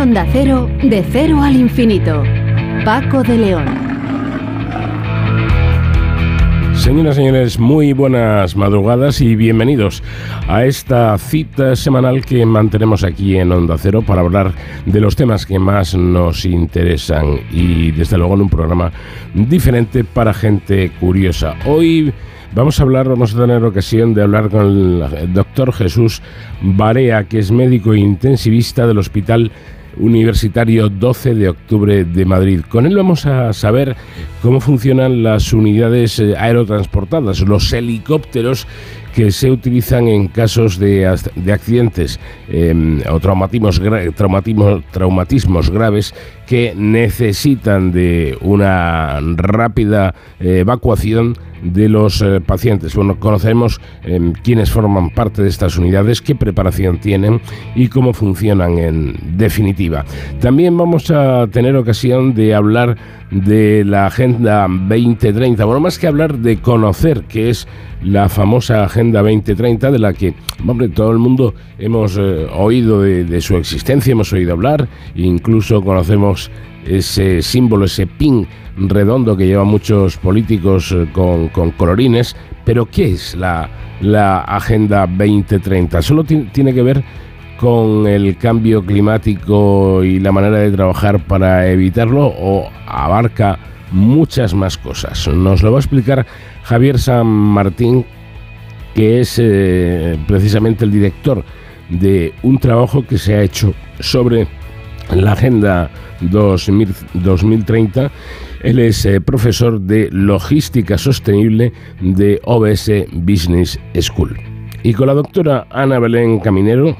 Onda Cero, de cero al infinito. Paco de León. Señoras y señores, muy buenas madrugadas y bienvenidos a esta cita semanal que mantenemos aquí en Onda Cero para hablar de los temas que más nos interesan y desde luego en un programa diferente para gente curiosa. Hoy Vamos a hablar, vamos a tener ocasión de hablar con el doctor Jesús Barea, que es médico intensivista del Hospital Universitario 12 de octubre de Madrid. Con él vamos a saber cómo funcionan las unidades eh, aerotransportadas, los helicópteros que se utilizan en casos de, accidentes em, o traumatismos, traumatismos graves que necesitan de una rápida eh, evacuación de los eh, pacientes. Bueno, conocemos em, quiénes forman parte de estas unidades, qué preparación tienen y cómo funcionan en definitiva. También vamos a tener ocasión de hablar de la Agenda 2030. Bueno, más que hablar de conocer qué es la famosa Agenda 2030 de la que, hombre, todo el mundo hemos eh, oído de, su existencia, hemos oído hablar, incluso conocemos ese símbolo, ese pin redondo que llevan muchos políticos eh, con, colorines, pero ¿qué es la, la Agenda 2030? Solo tiene que ver con el cambio climático y la manera de trabajar para evitarlo o abarca muchas más cosas. Nos lo va a explicar Javier San Martín, que es eh, precisamente el director de un trabajo que se ha hecho sobre la Agenda 2030. Él es eh, profesor de Logística Sostenible de OBS Business School. Y con la doctora Ana Belén Caminero,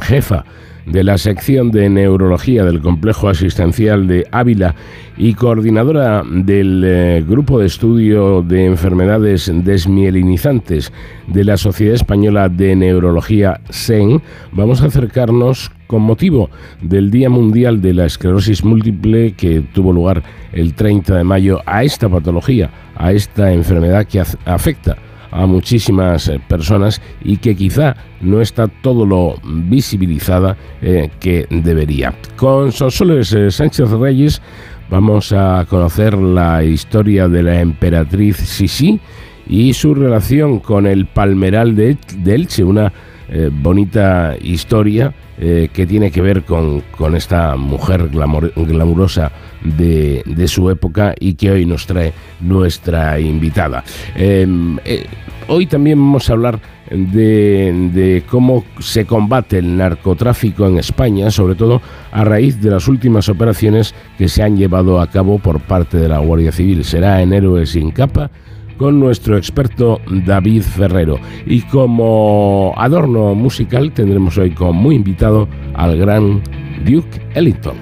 jefa de la sección de neurología del complejo asistencial de Ávila y coordinadora del eh, grupo de estudio de enfermedades desmielinizantes de la Sociedad Española de Neurología SEN, vamos a acercarnos con motivo del Día Mundial de la Esclerosis Múltiple que tuvo lugar el 30 de mayo a esta patología, a esta enfermedad que afecta a muchísimas eh, personas y que quizá no está todo lo visibilizada eh, que debería. Con Sonsoles eh, Sánchez Reyes vamos a conocer la historia de la emperatriz Sisi y su relación con el palmeral de, Elche, una bonita historia que tiene que ver con, esta mujer glamurosa de, su época y que hoy nos trae nuestra invitada. Em, Hoy también vamos a hablar de, cómo se combate el narcotráfico en España, sobre todo a raíz de las últimas operaciones que se han llevado a cabo por parte de la Guardia Civil. Será en Héroes sin capa con nuestro experto David Ferrero. Y como adorno musical tendremos hoy como invitado al gran Duke Ellington.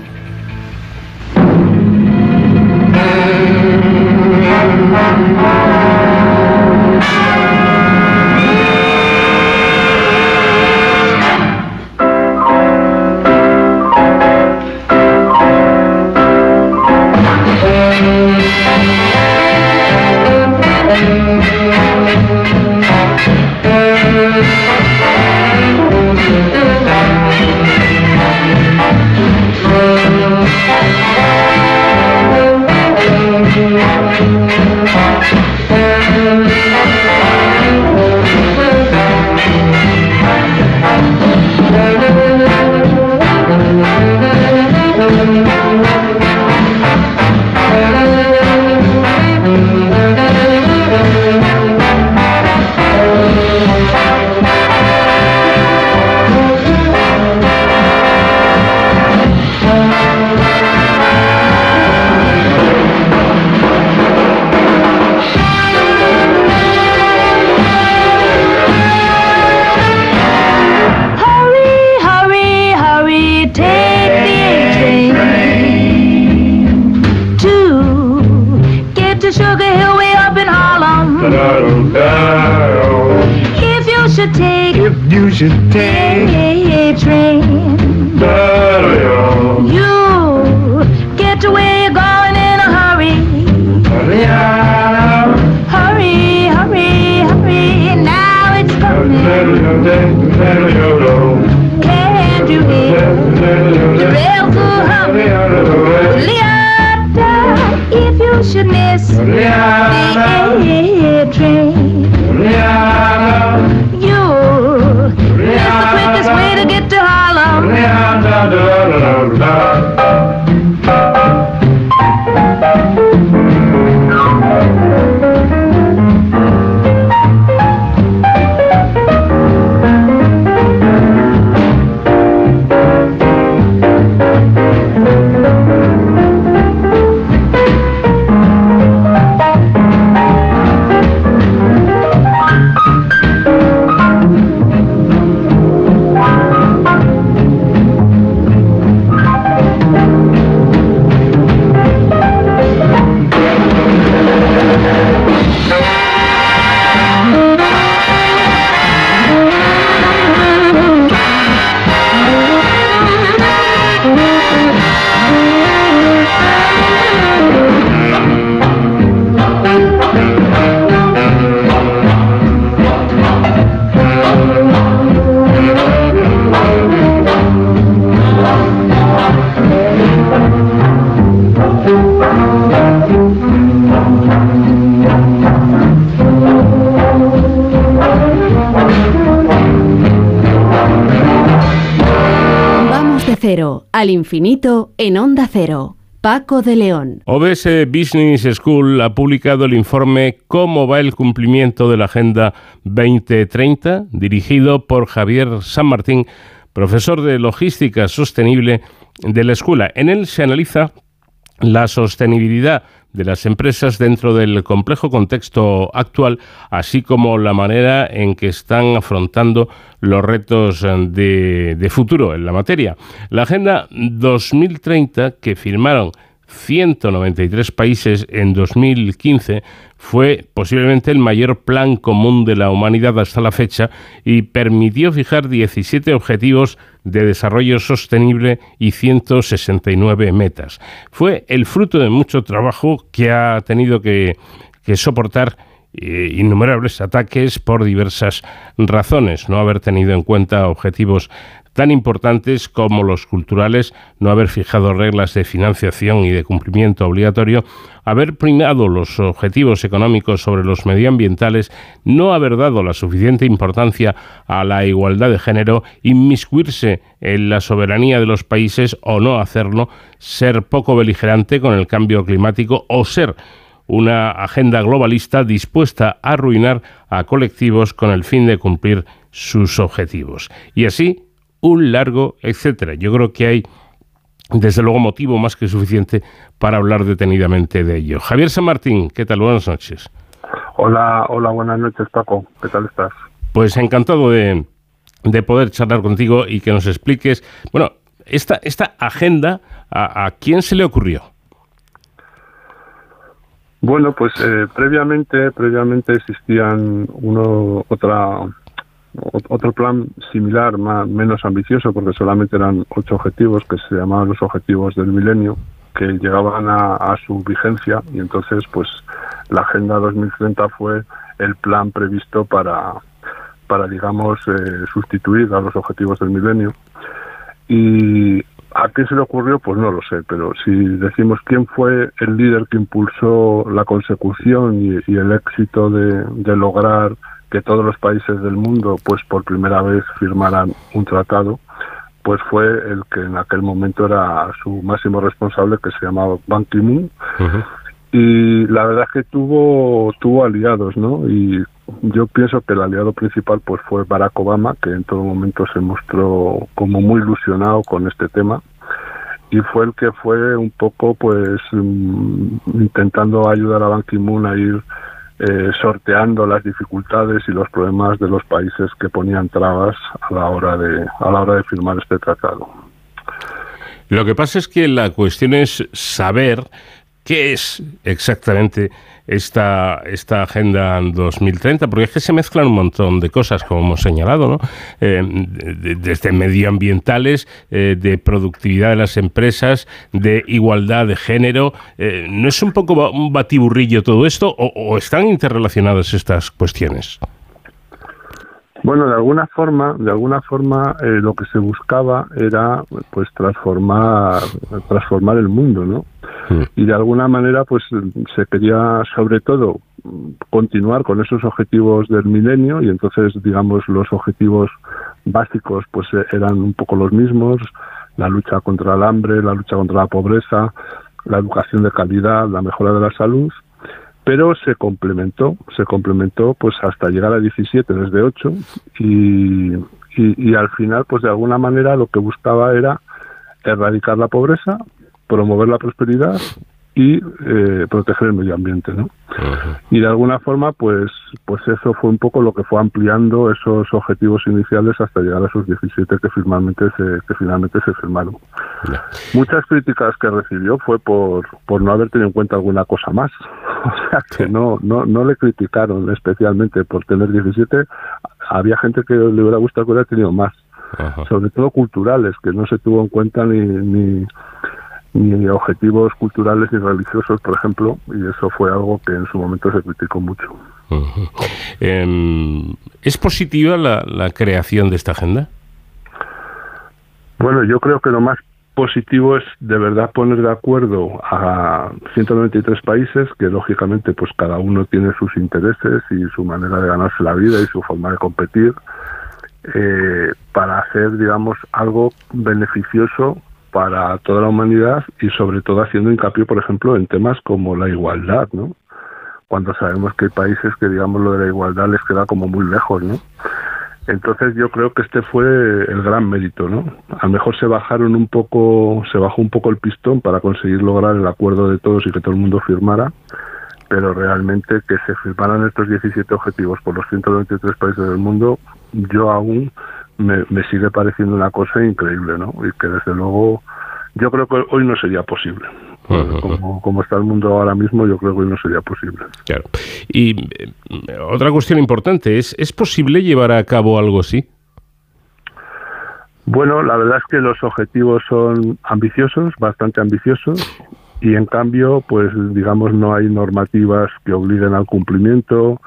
Infinito en Onda Cero. Paco de León. OBS Business School ha publicado el informe Cómo va el cumplimiento de la Agenda 2030, dirigido por Javier San Martín, profesor de Logística Sostenible de la escuela. En él se analiza la sostenibilidad de las empresas dentro del complejo contexto actual, así como la manera en que están afrontando los retos de, futuro en la materia. La Agenda 2030 que firmaron 193 países en 2015 fue posiblemente el mayor plan común de la humanidad hasta la fecha y permitió fijar 17 objetivos de desarrollo sostenible y 169 metas. Fue el fruto de mucho trabajo que ha tenido que, soportar eh, innumerables ataques por diversas razones, no haber tenido en cuenta objetivos tan importantes como los culturales, no haber fijado reglas de financiación y de cumplimiento obligatorio, haber primado los objetivos económicos sobre los medioambientales, no haber dado la suficiente importancia a la igualdad de género, inmiscuirse en la soberanía de los países o no hacerlo, ser poco beligerante con el cambio climático o ser una agenda globalista dispuesta a arruinar a colectivos con el fin de cumplir sus objetivos. Y así un largo etcétera. Yo creo que hay, desde luego, motivo más que suficiente para hablar detenidamente de ello. Javier San Martín, ¿qué tal? Buenas noches. Hola, hola, buenas noches, Paco. ¿Qué tal estás? Pues encantado de, de poder charlar contigo y que nos expliques, bueno, esta, esta agenda, ¿a, quién se le ocurrió? Bueno, pues eh, previamente, previamente existían uno, otra, otro plan similar, más, menos ambicioso, porque solamente eran ocho objetivos que se llamaban los objetivos del milenio, que llegaban a, su vigencia y entonces pues la Agenda 2030 fue el plan previsto para, para digamos, eh, sustituir a los objetivos del milenio. Y ¿A qué se le ocurrió? Pues no lo sé, pero si decimos quién fue el líder que impulsó la consecución y, el éxito de, lograr que todos los países del mundo, pues por primera vez firmaran un tratado, pues fue el que en aquel momento era su máximo responsable, que se llamaba Ban Ki-moon. Y la verdad es que tuvo, tuvo aliados, ¿no? Y yo pienso que el aliado principal pues fue Barack Obama, que en todo momento se mostró como muy ilusionado con este tema y fue el que fue un poco pues mm, intentando ayudar a Ban Ki-moon a ir eh, sorteando las dificultades y los problemas de los países que ponían trabas a la hora de a la hora de firmar este tratado. Lo que pasa es que la cuestión es saber qué es exactamente esta, esta Agenda 2030, porque es que se mezclan un montón de cosas, como hemos señalado, ¿no? Eh, desde medioambientales, eh, de productividad de las empresas, de igualdad de género. Eh, ¿No es un poco un batiburrillo todo esto o, están interrelacionadas estas cuestiones? Bueno, de alguna forma, de alguna forma, lo que se buscaba era, pues, transformar, transformar el mundo, ¿no? y de alguna manera pues se quería sobre todo continuar con esos objetivos del milenio y entonces digamos los objetivos básicos pues eran un poco los mismos la lucha contra el hambre la lucha contra la pobreza la educación de calidad la mejora de la salud pero se complementó se complementó pues hasta llegar a 17 desde 8 y, y, y al final pues de alguna manera lo que buscaba era erradicar la pobreza promover la prosperidad y eh, proteger el medio ambiente, ¿no? Y de alguna forma, pues, pues eso fue un poco lo que fue ampliando esos objetivos iniciales hasta llegar a esos 17 que finalmente se, que finalmente se firmaron. Muchas críticas que recibió fue por, por no haber tenido en cuenta alguna cosa más. O sea que no, no, no le criticaron especialmente por tener 17. Había gente que le hubiera gustado que hubiera tenido más. Sobre todo culturales, que no se tuvo en cuenta ni, ni ni objetivos culturales y religiosos, por ejemplo, y eso fue algo que en su momento se criticó mucho. Em, ¿Es positiva la, la creación de esta agenda? Bueno, yo creo que lo más positivo es de verdad poner de acuerdo a 193 países que lógicamente pues cada uno tiene sus intereses y su manera de ganarse la vida y su forma de competir eh, para hacer, digamos, algo beneficioso para toda la humanidad y sobre todo haciendo hincapié, por ejemplo, en temas como la igualdad, ¿no? Cuando sabemos que hay países que, digamos, lo de la igualdad les queda como muy lejos, ¿no? Entonces yo creo que este fue el gran mérito, ¿no? A lo mejor se bajaron un poco, se bajó un poco el pistón para conseguir lograr el acuerdo de todos y que todo el mundo firmara, pero realmente que se firmaran estos 17 objetivos por los 193 países del mundo, yo aún me, me sigue pareciendo una cosa increíble, ¿no? Y que desde luego yo creo que hoy no sería posible. Como, está el mundo ahora mismo, yo creo que hoy no sería posible. Claro. Y eh, otra cuestión importante es, ¿es posible llevar a cabo algo así? Bueno, la verdad es que los objetivos son ambiciosos, bastante ambiciosos, y en cambio, pues digamos, no hay normativas que obliguen al cumplimiento,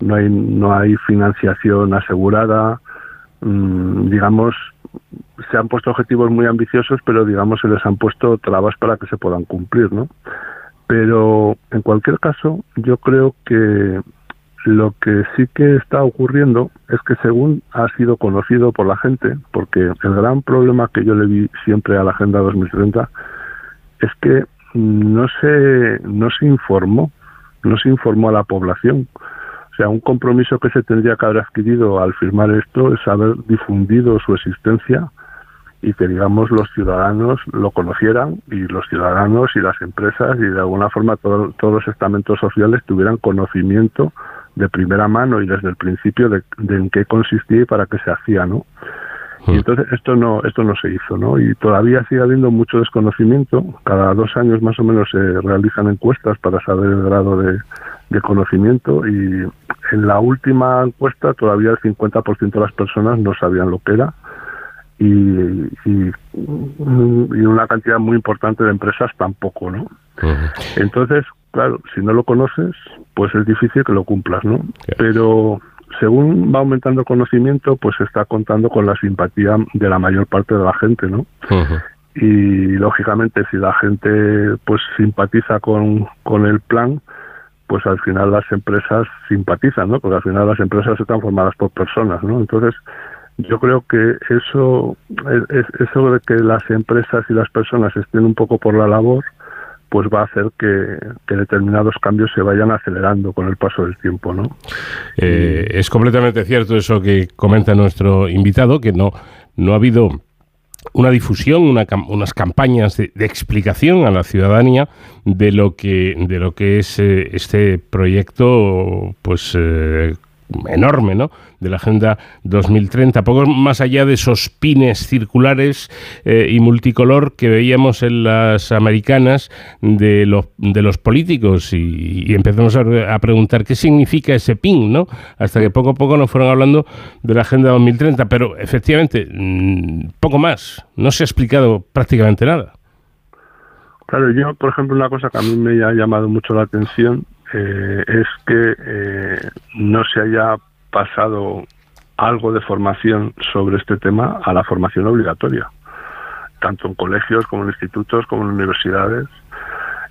no hay, no hay financiación asegurada, digamos, se han puesto objetivos muy ambiciosos, pero digamos se les han puesto trabas para que se puedan cumplir, ¿no? Pero en cualquier caso, yo creo que lo que sí que está ocurriendo es que según ha sido conocido por la gente, porque el gran problema que yo le vi siempre a la Agenda 2030 es que no se, no se informó, no se informó a la población. Sea, un compromiso que se tendría que haber adquirido al firmar esto es haber difundido su existencia y que digamos los ciudadanos lo conocieran y los ciudadanos y las empresas y de alguna forma todos los estamentos sociales tuvieran conocimiento de primera mano y desde el principio de, en qué consistía y para qué se hacía, ¿no? Y hmm. entonces esto no esto no se hizo, ¿no? Y todavía sigue habiendo mucho desconocimiento. Cada dos años más o menos se realizan encuestas para saber el grado de, de conocimiento y en la última encuesta todavía el 50% de las personas no sabían lo que era y, y, una cantidad muy importante de empresas tampoco, ¿no? Entonces, claro, si no lo conoces, pues es difícil que lo cumplas, ¿no? Pero según va aumentando el conocimiento, pues se está contando con la simpatía de la mayor parte de la gente, ¿no? Y lógicamente, si la gente pues simpatiza con, con el plan, pues al final las empresas simpatizan, ¿no? Porque al final las empresas están formadas por personas, ¿no? Entonces, yo creo que eso, eso de que las empresas y las personas estén un poco por la labor, pues va a hacer que, determinados cambios se vayan acelerando con el paso del tiempo, ¿no? Eh, es completamente cierto eso que comenta nuestro invitado, que no, no ha habido una difusión, unas campañas de, explicación a la ciudadanía de lo que de lo que es eh, este proyecto, pues eh, enorme, ¿no? De la Agenda 2030, poco más allá de esos pines circulares eh, y multicolor que veíamos en las americanas de, los de los políticos y, empezamos a, preguntar qué significa ese pin, ¿no? Hasta que poco a poco nos fueron hablando de la Agenda 2030, pero efectivamente, mm, poco más, no se ha explicado prácticamente nada. Claro, yo, por ejemplo, una cosa que a mí me ha llamado mucho la atención eh, es que eh, no se haya pasado algo de formación sobre este tema a la formación obligatoria, tanto en colegios como en institutos como en universidades.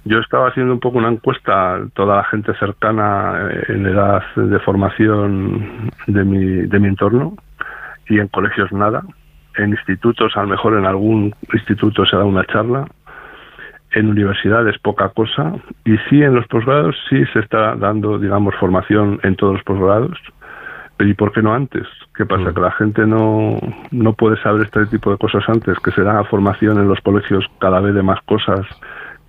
Yo estaba haciendo un poco una encuesta toda la gente cercana eh, en edad de formación de mi, de mi entorno y en colegios nada. En institutos, a lo mejor en algún instituto se da una charla, en universidades poca cosa y sí en los posgrados sí se está dando, digamos, formación en todos los posgrados. ¿Y por qué no antes? ¿Qué pasa? Mm. Que la gente no, no puede saber este tipo de cosas antes, que se da formación en los colegios cada vez de más cosas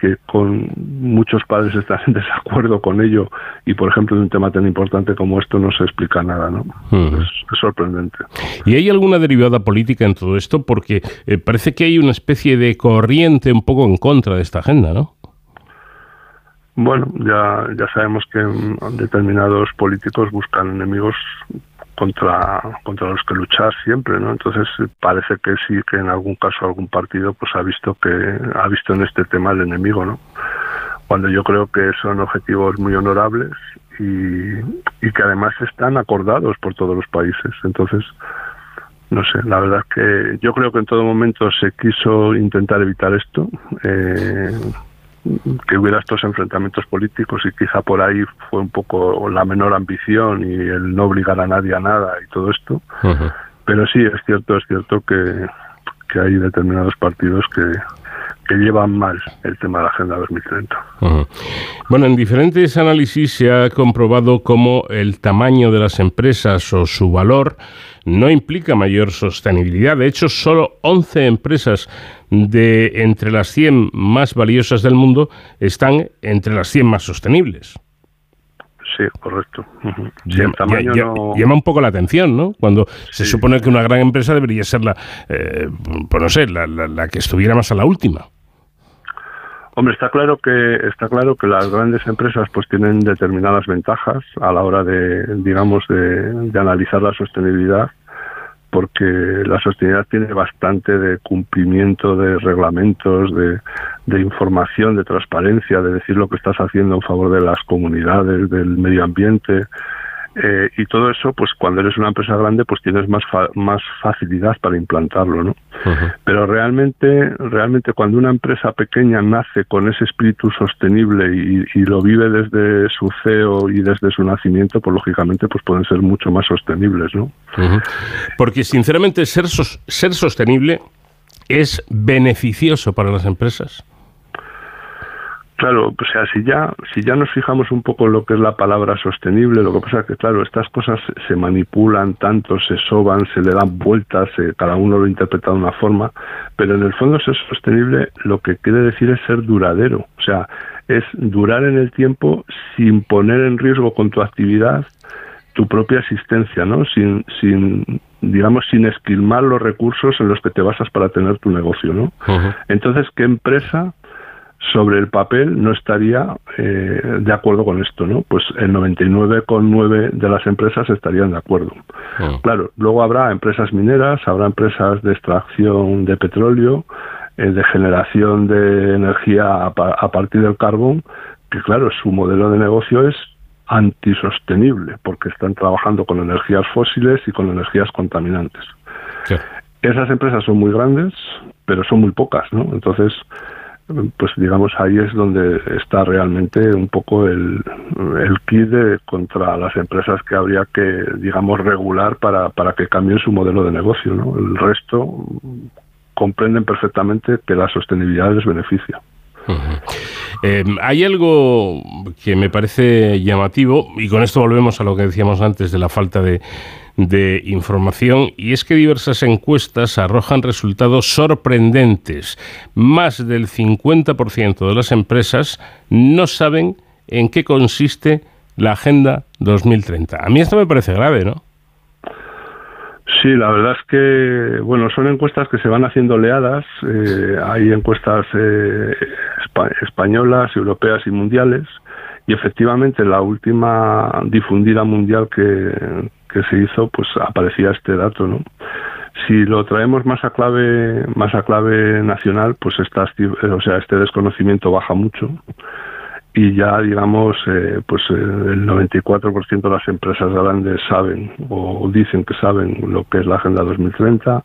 que con muchos padres están en desacuerdo con ello y por ejemplo de un tema tan importante como esto no se explica nada, ¿no? es, sorprendente. ¿Y hay alguna derivada política en todo esto? Porque eh, parece que hay una especie de corriente un poco en contra de esta agenda, ¿no? Bueno, ya, ya sabemos que determinados políticos buscan enemigos contra, contra los que luchar siempre, ¿no? Entonces parece que sí que en algún caso algún partido pues ha visto que ha visto en este tema el enemigo, ¿no? Cuando yo creo que son objetivos muy honorables y, y que además están acordados por todos los países. Entonces, no sé, la verdad es que yo creo que en todo momento se quiso intentar evitar esto. Eh, que hubiera estos enfrentamientos políticos y quizá por ahí fue un poco la menor ambición y el no obligar a nadie a nada y todo esto. pero sí, es cierto, es cierto que, que hay determinados partidos que, que llevan mal el tema de la Agenda 2030. Bueno, en diferentes análisis se ha comprobado cómo el tamaño de las empresas o su valor no implica mayor sostenibilidad. De hecho, solo 11 empresas de entre las 100 más valiosas del mundo están entre las 100 más sostenibles. Sí, correcto. llama, un poco la atención, ¿no? Cuando se supone que una gran empresa debería ser la, eh, pues no sé, la que estuviera más a la última. Hombre, está claro que está claro que las grandes empresas pues tienen determinadas ventajas a la hora de, digamos, de, analizar la sostenibilidad, porque la sostenibilidad tiene bastante de cumplimiento de reglamentos, de, de información, de transparencia, de decir lo que estás haciendo en favor de las comunidades, del medio ambiente, eh, y todo eso, pues cuando eres una empresa grande, pues tienes más más facilidad para implantarlo, ¿no? Pero realmente, realmente cuando una empresa pequeña nace con ese espíritu sostenible y, lo vive desde su CEO y desde su nacimiento, pues lógicamente, pues pueden ser mucho más sostenibles, ¿no? Porque sinceramente ser ser sostenible es beneficioso para las empresas. Claro, o sea, si ya, si ya nos fijamos un poco en lo que es la palabra sostenible, lo que pasa es que, claro, estas cosas se manipulan tanto, se soban, se le dan vueltas, cada uno lo interpreta de una forma, pero en el fondo ser sostenible lo que quiere decir es ser duradero, o sea, es durar en el tiempo sin poner en riesgo con tu actividad tu propia existencia, ¿no? Sin, sin digamos, sin esquilmar los recursos en los que te basas para tener tu negocio, ¿no? Entonces, ¿qué empresa sobre el papel no estaría eh, de acuerdo con esto, ¿no? Pues el 99,9 de las empresas estarían de acuerdo. Ah. Claro, luego habrá empresas mineras, habrá empresas de extracción de petróleo, eh, de generación de energía a, partir del carbón, que claro, su modelo de negocio es antisostenible, porque están trabajando con energías fósiles y con energías contaminantes. Esas empresas son muy grandes, pero son muy pocas, ¿no? Entonces, pues digamos ahí es donde está realmente un poco el, el kit contra las empresas que habría que digamos regular para, para que cambien su modelo de negocio ¿no? el resto comprenden perfectamente que la sostenibilidad les beneficia eh, hay algo que me parece llamativo, y con esto volvemos a lo que decíamos antes de la falta de, de información y es que diversas encuestas arrojan resultados sorprendentes. Más del 50% de las empresas no saben en qué consiste la Agenda 2030. A mí esto me parece grave, ¿no? Sí, la verdad es que, bueno, son encuestas que se van haciendo oleadas. Eh, hay encuestas eh, españolas, europeas y mundiales. Y efectivamente, la última difundida mundial que, que se hizo, pues aparecía este dato, ¿no? Si lo traemos más a clave, más a clave nacional, pues esta, o sea, este desconocimiento baja mucho y ya digamos eh, pues eh, el 94% de las empresas grandes saben o dicen que saben lo que es la agenda 2030 eh,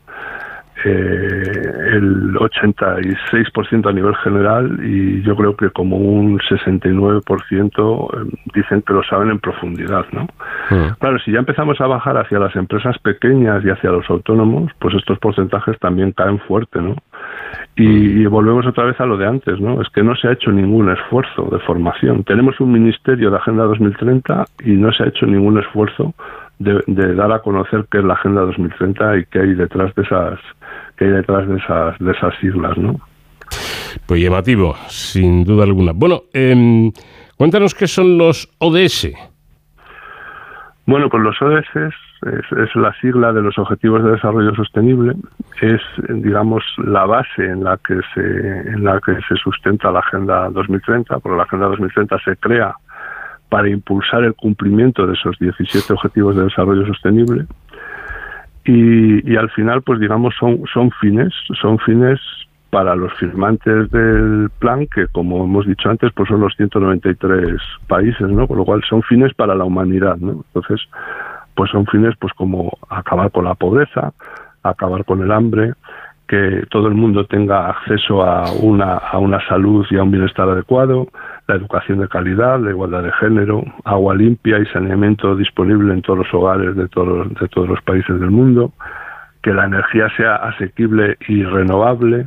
el 86% a nivel general y yo creo que como un 69% eh, dicen que lo saben en profundidad, ¿no? Mm. Claro, si ya empezamos a bajar hacia las empresas pequeñas y hacia los autónomos, pues estos porcentajes también caen fuerte, ¿no? Y, y, volvemos otra vez a lo de antes, ¿no? Es que no se ha hecho ningún esfuerzo de formación. Tenemos un ministerio de Agenda 2030 y no se ha hecho ningún esfuerzo de, de, dar a conocer qué es la Agenda 2030 y qué hay detrás de esas que hay detrás de esas, de esas siglas, ¿no? Pues llamativo, sin duda alguna. Bueno, eh, cuéntanos qué son los ODS. Bueno, pues los ODS es, la sigla de los Objetivos de Desarrollo Sostenible, es, digamos, la base en la que se, en la que se sustenta la Agenda 2030, porque la Agenda 2030 se crea para impulsar el cumplimiento de esos 17 Objetivos de Desarrollo Sostenible. Y, al final pues digamos son son fines son fines para los firmantes del plan que como hemos dicho antes pues son los 193 países no con lo cual son fines para la humanidad no entonces pues son fines pues como acabar con la pobreza acabar con el hambre que todo el mundo tenga acceso a una, a una salud y a un bienestar adecuado, la educación de calidad, la igualdad de género, agua limpia y saneamiento disponible en todos los hogares de todos, de todos los países del mundo, que la energía sea asequible y renovable,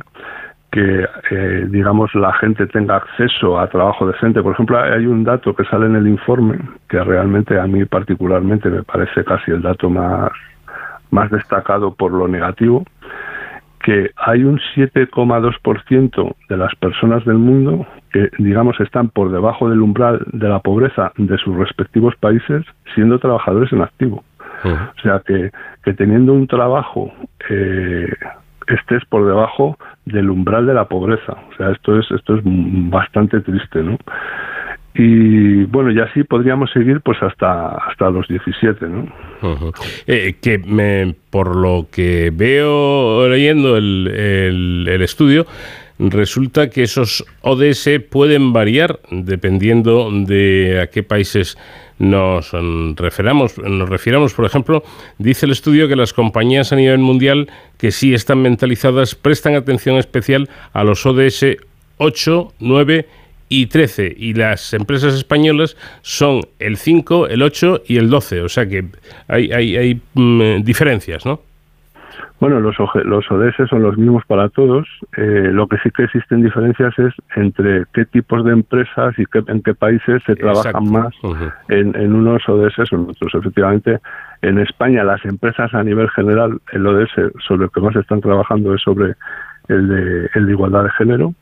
que eh, digamos la gente tenga acceso a trabajo decente. Por ejemplo, hay un dato que sale en el informe que realmente a mí particularmente me parece casi el dato más más destacado por lo negativo, que hay un 7,2% de las personas del mundo que, digamos, están por debajo del umbral de la pobreza de sus respectivos países siendo trabajadores en activo. O sea, que, que teniendo un trabajo eh, estés por debajo del umbral de la pobreza. O sea, esto es, esto es bastante triste, ¿no? Y bueno y así podríamos seguir pues hasta hasta los 17 no eh, que me, por lo que veo leyendo el, el, estudio resulta que esos ODS pueden variar dependiendo de a qué países nos referamos, nos refiramos, por ejemplo, dice el estudio que las compañías a nivel mundial que sí están mentalizadas prestan atención especial a los ODS 8, 9 y 13 y las empresas españolas son el 5, el 8 y el 12, o sea que hay, hay, hay mm, diferencias, ¿no? Bueno, los, los ODS son los mismos para todos. Eh, lo que sí que existen diferencias es entre qué tipos de empresas y qué, en qué países se trabajan más en, en, unos ODS o en otros. Efectivamente, en España las empresas a nivel general, el ODS sobre lo que más están trabajando es sobre el de, el de igualdad de género.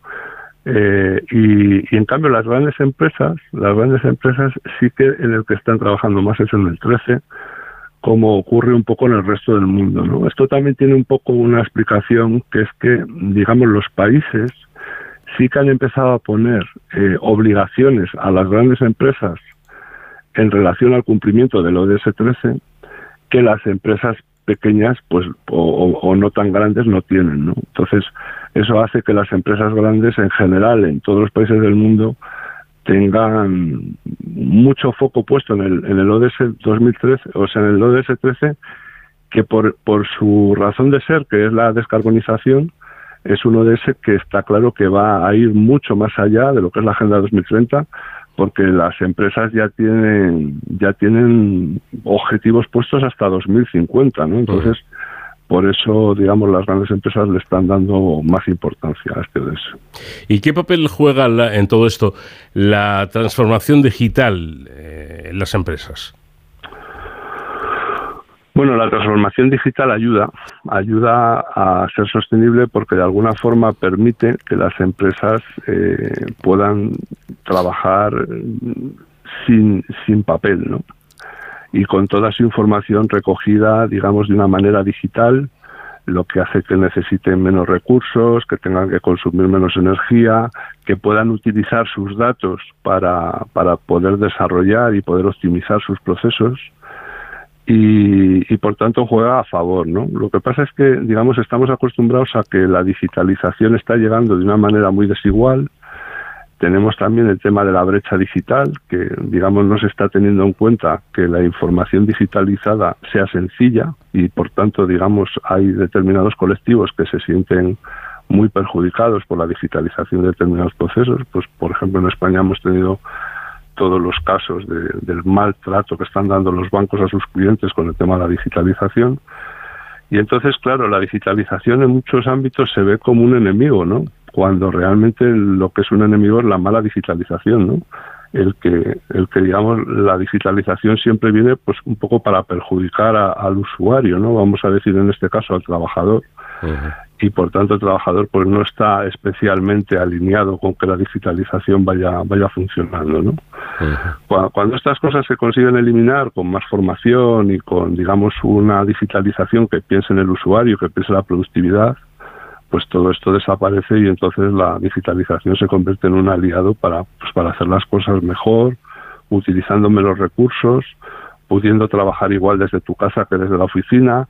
Eh, y, en cambio las grandes empresas, las grandes empresas sí que en el que están trabajando más es en el 13, como ocurre un poco en el resto del mundo. ¿no? Esto también tiene un poco una explicación que es que, digamos, los países sí que han empezado a poner eh, obligaciones a las grandes empresas en relación al cumplimiento del ODS 13 que las empresas pequeñas pues o, no tan grandes no tienen no entonces eso hace que las empresas grandes en general en todos los países del mundo tengan mucho foco puesto en el, en el ODS 2013 o sea en el ODS 13 que por, por su razón de ser que es la descarbonización es un ODS que está claro que va a ir mucho más allá de lo que es la Agenda 2030 porque las empresas ya tienen ya tienen objetivos puestos hasta 2050, ¿no? Entonces, por eso, digamos, las grandes empresas le están dando más importancia a este ODS. ¿Y qué papel juega en todo esto la transformación digital eh, en las empresas? Bueno, la transformación digital ayuda, ayuda a ser sostenible porque de alguna forma permite que las empresas eh, puedan trabajar sin, sin papel, ¿no? Y con toda su información recogida, digamos, de una manera digital, lo que hace que necesiten menos recursos, que tengan que consumir menos energía, que puedan utilizar sus datos para, para poder desarrollar y poder optimizar sus procesos y, por tanto juega a favor, ¿no? Lo que pasa es que, digamos, estamos acostumbrados a que la digitalización está llegando de una manera muy desigual. Tenemos también el tema de la brecha digital, que, digamos, no se está teniendo en cuenta que la información digitalizada sea sencilla y, por tanto, digamos, hay determinados colectivos que se sienten muy perjudicados por la digitalización de determinados procesos. Pues, por ejemplo, en España hemos tenido todos los casos de, del maltrato que están dando los bancos a sus clientes con el tema de la digitalización. Y entonces, claro, la digitalización en muchos ámbitos se ve como un enemigo, ¿no? Cuando realmente lo que es un enemigo es la mala digitalización, ¿no? El que, el que digamos, la digitalización siempre viene, pues, un poco para perjudicar al usuario, ¿no? Vamos a decir en este caso al trabajador y por tanto el trabajador pues no está especialmente alineado con que la digitalización vaya vaya funcionando ¿no? cuando, estas cosas se consiguen eliminar con más formación y con digamos una digitalización que piense en el usuario que piense en la productividad pues todo esto desaparece y entonces la digitalización se convierte en un aliado para pues para hacer las cosas mejor utilizando menos recursos pudiendo trabajar igual desde tu casa que desde la oficina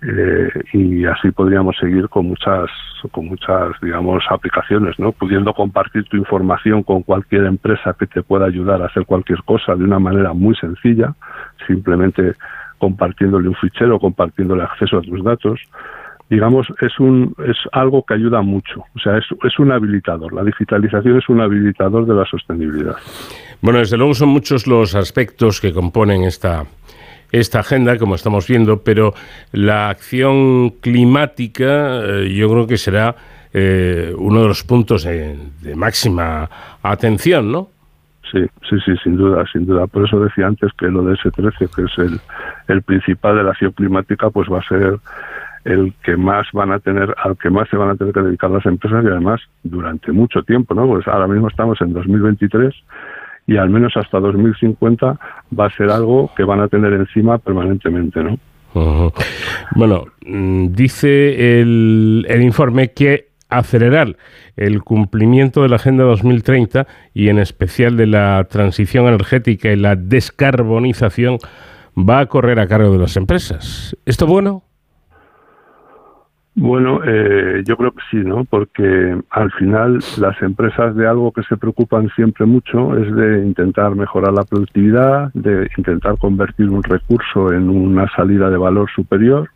eh, y así podríamos seguir con muchas con muchas digamos aplicaciones no pudiendo compartir tu información con cualquier empresa que te pueda ayudar a hacer cualquier cosa de una manera muy sencilla simplemente compartiéndole un fichero compartiéndole acceso a tus datos digamos, es, un, es algo que ayuda mucho. O sea, es, es un habilitador. La digitalización es un habilitador de la sostenibilidad. Bueno, desde luego son muchos los aspectos que componen esta esta agenda, como estamos viendo, pero la acción climática eh, yo creo que será eh, uno de los puntos de, máxima atención, ¿no? Sí, sí, sí, sin duda, sin duda. Por eso decía antes que lo de ese 13, que es el, el principal de la acción climática, pues va a ser el que más van a tener, al que más se van a tener que dedicar las empresas y además durante mucho tiempo, ¿no? Pues ahora mismo estamos en 2023 y al menos hasta 2050 va a ser algo que van a tener encima permanentemente, ¿no? Bueno, mm, dice el, el informe que acelerar el cumplimiento de la Agenda 2030 y en especial de la transición energética y la descarbonización va a correr a cargo de las empresas. ¿Esto bueno? Bueno, eh, yo creo que sí, ¿no? Porque al final las empresas de algo que se preocupan siempre mucho es de intentar mejorar la productividad, de intentar convertir un recurso en una salida de valor superior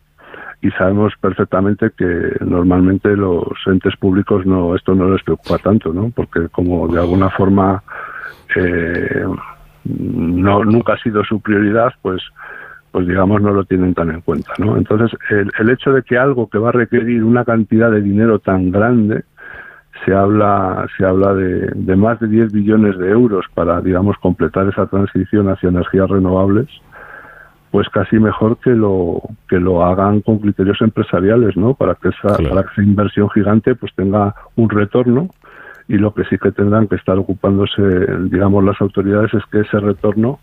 y sabemos perfectamente que normalmente los entes públicos no esto no les preocupa tanto, ¿no? Porque como de alguna forma eh, no nunca ha sido su prioridad, pues pues digamos no lo tienen tan en cuenta, ¿no? Entonces, el, el hecho de que algo que va a requerir una cantidad de dinero tan grande, se habla, se habla de, de más de 10 billones de euros para, digamos, completar esa transición hacia energías renovables, pues casi mejor que lo que lo hagan con criterios empresariales, ¿no? Para que esa, para que esa inversión gigante pues tenga un retorno y lo que sí que tendrán que estar ocupándose, digamos, las autoridades es que ese retorno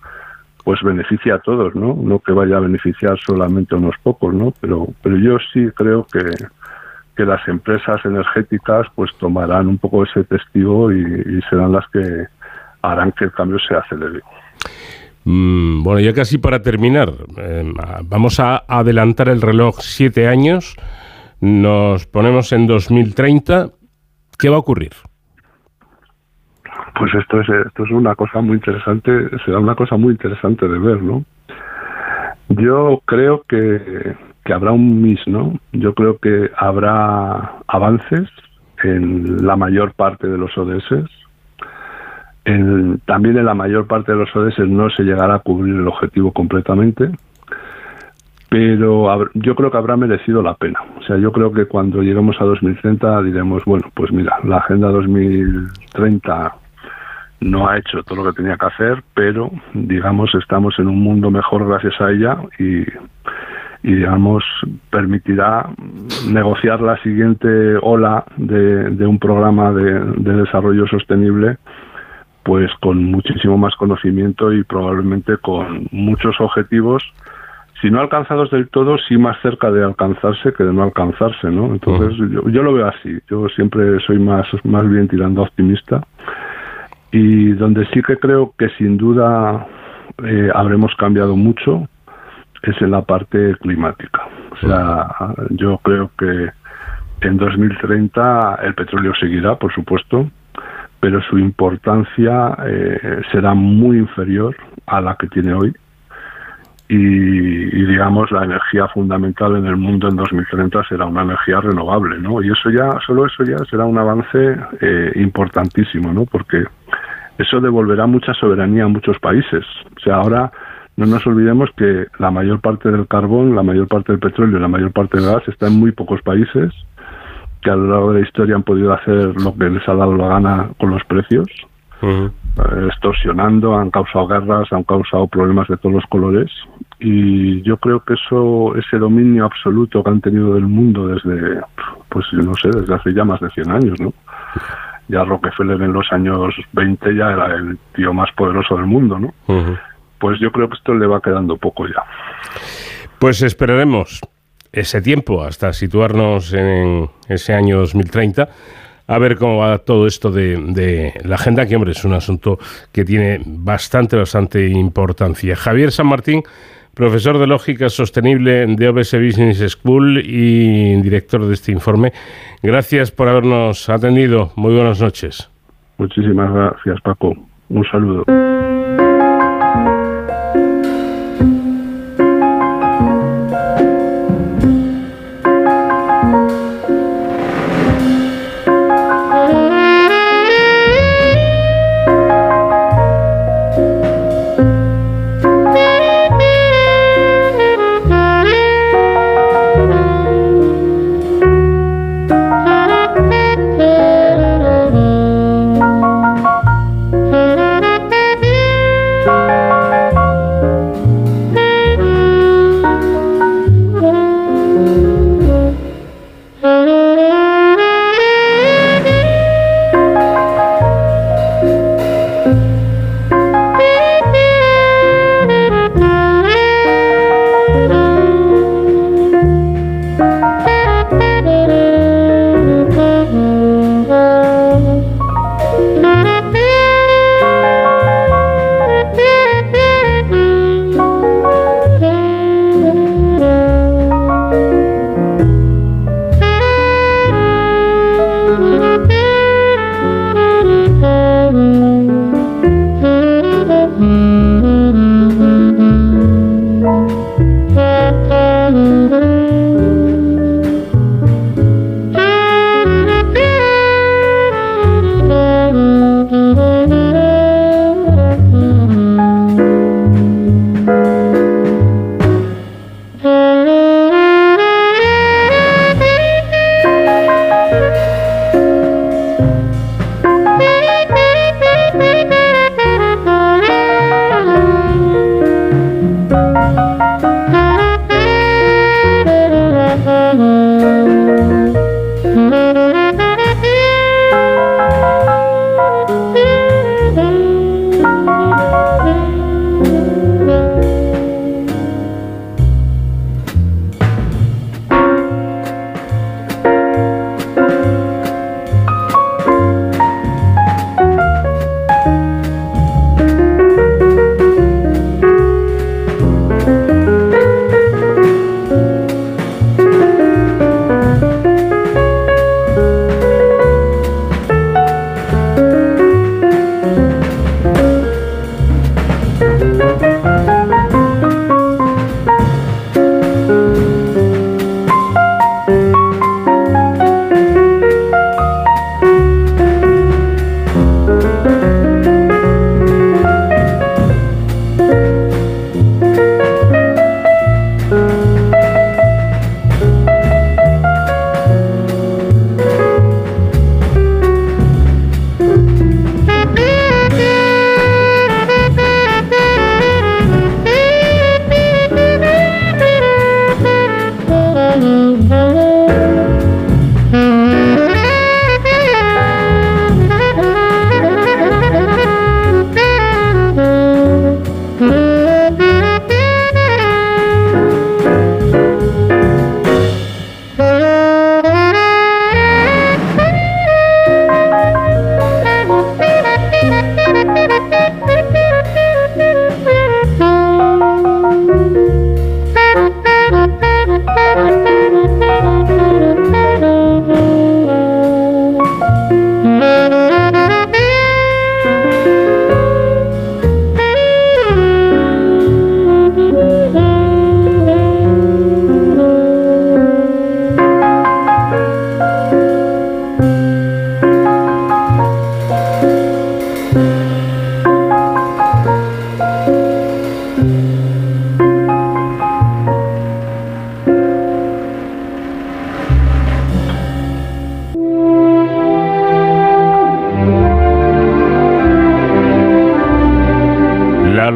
pues beneficia a todos, ¿no? No que vaya a beneficiar solamente a unos pocos, ¿no? Pero, pero yo sí creo que, que las empresas energéticas pues tomarán un poco ese testigo y, serán las que harán que el cambio se acelere. Mm, bueno, ya casi para terminar, eh, vamos a adelantar el reloj siete años, nos ponemos en 2030, ¿qué va a ocurrir? Pues esto es, esto es una cosa muy interesante, será una cosa muy interesante de ver, ¿no? Yo creo que, que habrá un mis, ¿no? Yo creo que habrá avances en la mayor parte de los ODS. En, también en la mayor parte de los ODS no se llegará a cubrir el objetivo completamente, pero yo creo que habrá merecido la pena. O sea, yo creo que cuando lleguemos a 2030 diremos, bueno, pues mira, la Agenda 2030 no ha hecho todo lo que tenía que hacer, pero digamos estamos en un mundo mejor gracias a ella y, digamos permitirá negociar la siguiente ola de, un programa de, desarrollo sostenible pues con muchísimo más conocimiento y probablemente con muchos objetivos si no alcanzados del todo, sí más cerca de alcanzarse que de no alcanzarse, ¿no? Entonces, yo, yo, lo veo así. Yo siempre soy más, más bien tirando optimista y donde sí que creo que sin duda eh, habremos cambiado mucho es en la parte climática. O sea, yo creo que en 2030 el petróleo seguirá, por supuesto, pero su importancia eh, será muy inferior a la que tiene hoy. Y, digamos la energía fundamental en el mundo en 2030 será una energía renovable, ¿no? Y eso ya, solo eso ya será un avance eh, importantísimo, ¿no? Porque eso devolverá mucha soberanía a muchos países. O sea, ahora no nos olvidemos que la mayor parte del carbón, la mayor parte del petróleo, la mayor parte del gas está en muy pocos países que a lo largo de la historia han podido hacer lo que les ha dado la gana con los precios, eh, extorsionando, han causado guerras, han causado problemas de todos los colores y yo creo que eso, ese dominio absoluto que han tenido del mundo desde, pues no sé, desde hace ya más de 100 años, ¿no? Ya Rockefeller en los años 20 ya era el tío más poderoso del mundo, ¿no? Pues yo creo que esto le va quedando poco ya. Pues esperaremos ese tiempo hasta situarnos en ese año 2030 a ver cómo va todo esto de, de, la agenda, que hombre, es un asunto que tiene bastante, bastante importancia. Javier San Martín, profesor de Lógica Sostenible de OBS Business School y director de este informe. Gracias por habernos atendido. Muy buenas noches. Muchísimas gracias, Paco. Un saludo.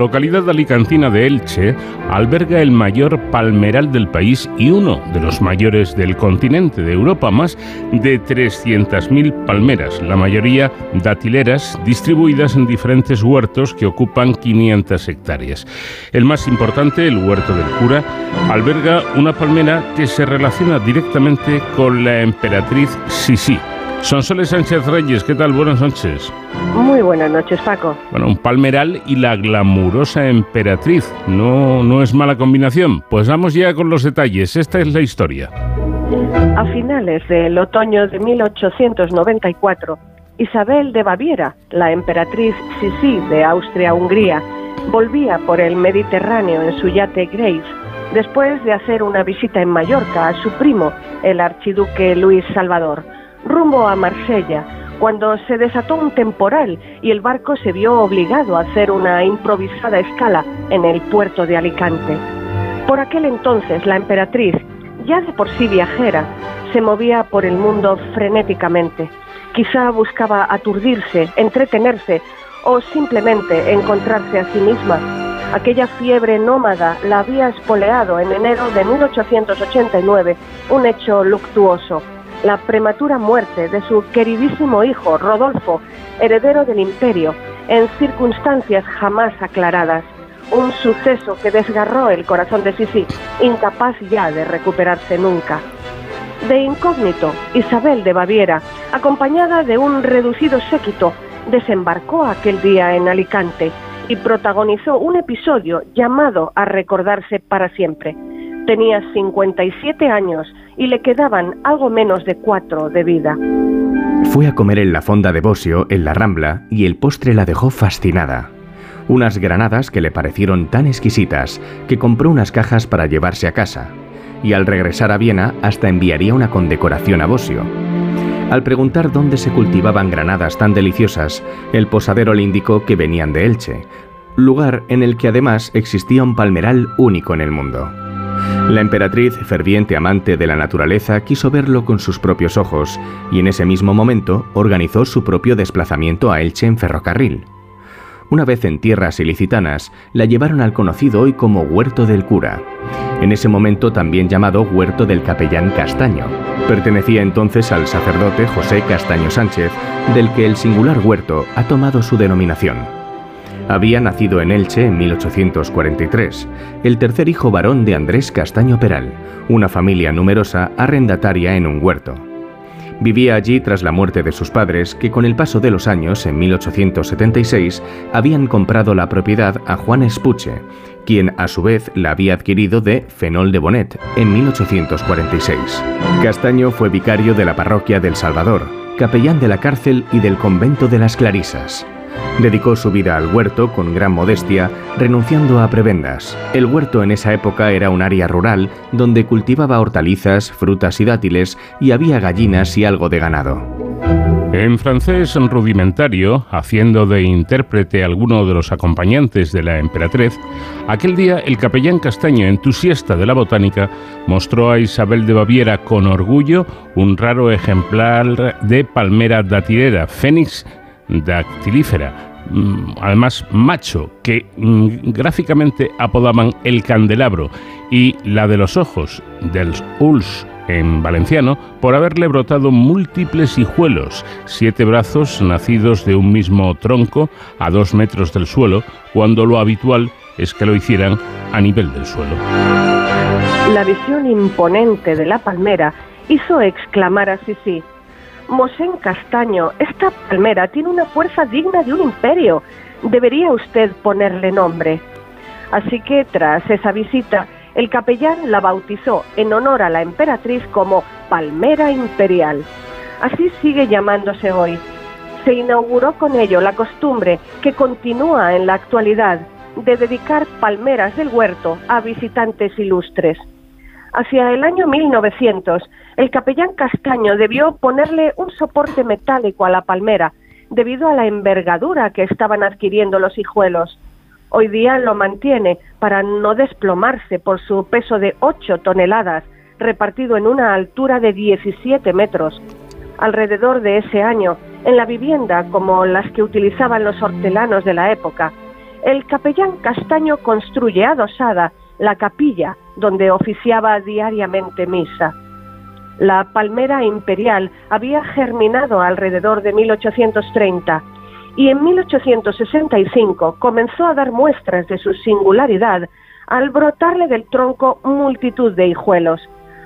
Localidad alicantina de Elche alberga el mayor palmeral del país y uno de los mayores del continente de Europa, más de 300.000 palmeras, la mayoría datileras, distribuidas en diferentes huertos que ocupan 500 hectáreas. El más importante, el huerto del cura, alberga una palmera que se relaciona directamente con la emperatriz Sisi Sonsoles Sánchez Reyes, ¿qué tal? Buenas noches. Muy buenas noches, Paco. Bueno, un palmeral y la glamurosa emperatriz. No, no es mala combinación. Pues vamos ya con los detalles. Esta es la historia. A finales del otoño de 1894, Isabel de Baviera, la emperatriz Sisi de Austria-Hungría, volvía por el Mediterráneo en su yate Grace después de hacer una visita en Mallorca a su primo, el archiduque Luis Salvador rumbo a Marsella, cuando se desató un temporal y el barco se vio obligado a hacer una improvisada escala en el puerto de Alicante. Por aquel entonces la emperatriz, ya de por sí viajera, se movía por el mundo frenéticamente. Quizá buscaba aturdirse, entretenerse o simplemente encontrarse a sí misma. Aquella fiebre nómada la había espoleado en enero de 1889, un hecho luctuoso la prematura muerte de su queridísimo hijo Rodolfo, heredero del imperio, en circunstancias jamás aclaradas. Un suceso que desgarró el corazón de Sisi, incapaz ya de recuperarse nunca. De incógnito, Isabel de Baviera, acompañada de un reducido séquito, desembarcó aquel día en Alicante y protagonizó un episodio llamado a recordarse para siempre. Tenía 57 años y le quedaban algo menos de cuatro de vida. Fue a comer en la fonda de Bosio, en la Rambla, y el postre la dejó fascinada. Unas granadas que le parecieron tan exquisitas que compró unas cajas para llevarse a casa, y al regresar a Viena hasta enviaría una condecoración a Bosio. Al preguntar dónde se cultivaban granadas tan deliciosas, el posadero le indicó que venían de Elche, lugar en el que además existía un palmeral único en el mundo. La emperatriz, ferviente amante de la naturaleza, quiso verlo con sus propios ojos y en ese mismo momento organizó su propio desplazamiento a Elche en ferrocarril. Una vez en tierras ilicitanas, la llevaron al conocido hoy como Huerto del Cura, en ese momento también llamado Huerto del Capellán Castaño. Pertenecía entonces al sacerdote José Castaño Sánchez, del que el singular huerto ha tomado su denominación. Había nacido en Elche en 1843, el tercer hijo varón de Andrés Castaño Peral, una familia numerosa arrendataria en un huerto. Vivía allí tras la muerte de sus padres, que con el paso de los años, en 1876, habían comprado la propiedad a Juan Espuche, quien a su vez la había adquirido de Fenol de Bonet en 1846. Castaño fue vicario de la parroquia del Salvador, capellán de la cárcel y del convento de las Clarisas. Dedicó su vida al huerto con gran modestia, renunciando a prebendas. El huerto en esa época era un área rural donde cultivaba hortalizas, frutas y dátiles y había gallinas y algo de ganado. En francés rudimentario, haciendo de intérprete alguno de los acompañantes de la emperatriz, aquel día el capellán castaño, entusiasta de la botánica, mostró a Isabel de Baviera con orgullo un raro ejemplar de palmera datilera, Fénix dactilífera, Mm, además macho, que mm, gráficamente apodaban el candelabro, y la de los ojos, del Uls en valenciano, por haberle brotado múltiples hijuelos, siete brazos nacidos de un mismo tronco a dos metros del suelo, cuando lo habitual es que lo hicieran a nivel del suelo. La visión imponente de la palmera hizo exclamar a Sisi, Mosén Castaño, esta palmera tiene una fuerza digna de un imperio. Debería usted ponerle nombre. Así que tras esa visita, el capellán la bautizó en honor a la emperatriz como Palmera Imperial. Así sigue llamándose hoy. Se inauguró con ello la costumbre que continúa en la actualidad de dedicar palmeras del huerto a visitantes ilustres. Hacia el año 1900, el capellán Castaño debió ponerle un soporte metálico a la palmera debido a la envergadura que estaban adquiriendo los hijuelos. Hoy día lo mantiene para no desplomarse por su peso de 8 toneladas, repartido en una altura de 17 metros. Alrededor de ese año, en la vivienda como las que utilizaban los hortelanos de la época, el capellán Castaño construye adosada la capilla donde oficiaba diariamente misa. La palmera imperial había germinado alrededor de 1830 y en 1865 comenzó a dar muestras de su singularidad al brotarle del tronco multitud de hijuelos.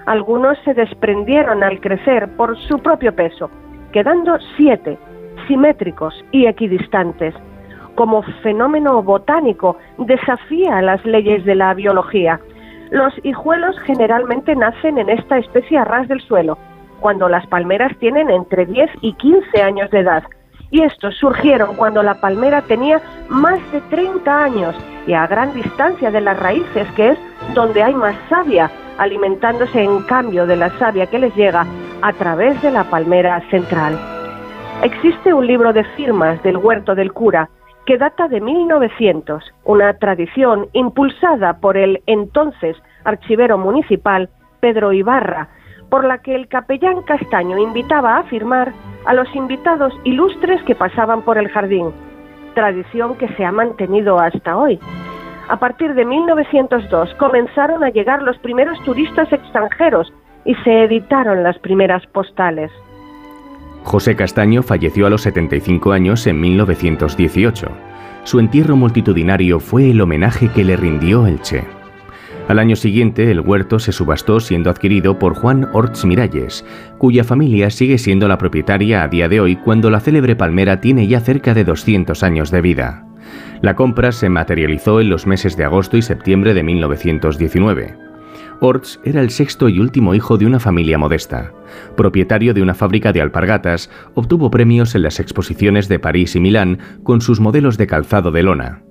Algunos se desprendieron al crecer por su propio peso, quedando siete, simétricos y equidistantes. Como fenómeno botánico, desafía las leyes de la biología. Los hijuelos generalmente nacen en esta especie a ras del suelo, cuando las palmeras tienen entre 10 y 15 años de edad. Y estos surgieron cuando la palmera tenía más de 30 años y a gran distancia de las raíces, que es donde hay más savia, alimentándose en cambio de la savia que les llega a través de la palmera central. Existe un libro de firmas del huerto del cura que data de 1900, una tradición impulsada por el entonces archivero municipal Pedro Ibarra, por la que el capellán Castaño invitaba a firmar a los invitados ilustres que pasaban por el jardín, tradición que se ha mantenido hasta hoy. A partir de 1902 comenzaron a llegar los primeros turistas extranjeros y se editaron las primeras postales. José Castaño falleció a los 75 años en 1918. Su entierro multitudinario fue el homenaje que le rindió Elche. Al año siguiente, el huerto se subastó siendo adquirido por Juan Orts Miralles, cuya familia sigue siendo la propietaria a día de hoy cuando la célebre palmera tiene ya cerca de 200 años de vida. La compra se materializó en los meses de agosto y septiembre de 1919. Orts era el sexto y último hijo de una familia modesta. Propietario de una fábrica de alpargatas, obtuvo premios en las exposiciones de París y Milán con sus modelos de calzado de lona.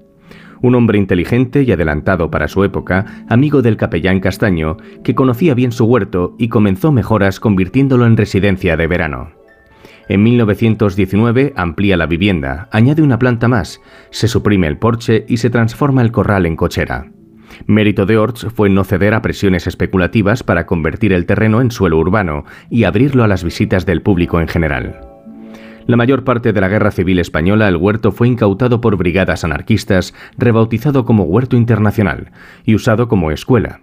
Un hombre inteligente y adelantado para su época, amigo del capellán Castaño, que conocía bien su huerto y comenzó mejoras convirtiéndolo en residencia de verano. En 1919 amplía la vivienda, añade una planta más, se suprime el porche y se transforma el corral en cochera. Mérito de Orts fue no ceder a presiones especulativas para convertir el terreno en suelo urbano y abrirlo a las visitas del público en general. La mayor parte de la Guerra Civil Española el huerto fue incautado por brigadas anarquistas, rebautizado como Huerto Internacional y usado como escuela.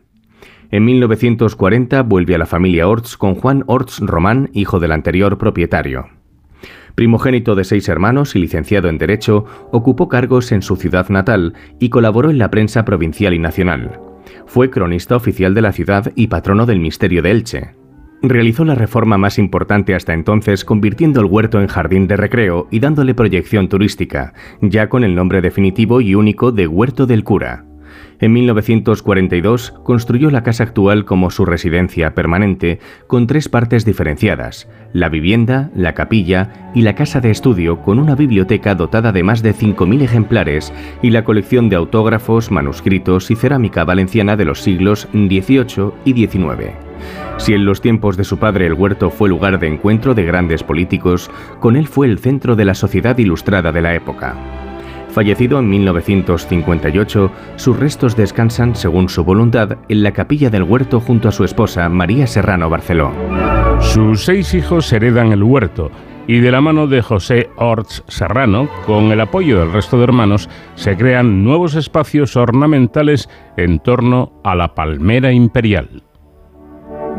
En 1940 vuelve a la familia Orts con Juan Orts Román, hijo del anterior propietario. Primogénito de seis hermanos y licenciado en Derecho, ocupó cargos en su ciudad natal y colaboró en la prensa provincial y nacional. Fue cronista oficial de la ciudad y patrono del misterio de Elche. Realizó la reforma más importante hasta entonces, convirtiendo el huerto en jardín de recreo y dándole proyección turística, ya con el nombre definitivo y único de Huerto del Cura. En 1942 construyó la casa actual como su residencia permanente, con tres partes diferenciadas, la vivienda, la capilla y la casa de estudio, con una biblioteca dotada de más de 5.000 ejemplares y la colección de autógrafos, manuscritos y cerámica valenciana de los siglos XVIII y XIX. Si en los tiempos de su padre el huerto fue lugar de encuentro de grandes políticos, con él fue el centro de la sociedad ilustrada de la época. Fallecido en 1958, sus restos descansan, según su voluntad, en la capilla del huerto junto a su esposa María Serrano Barceló. Sus seis hijos heredan el huerto y de la mano de José Orts Serrano, con el apoyo del resto de hermanos, se crean nuevos espacios ornamentales en torno a la palmera imperial.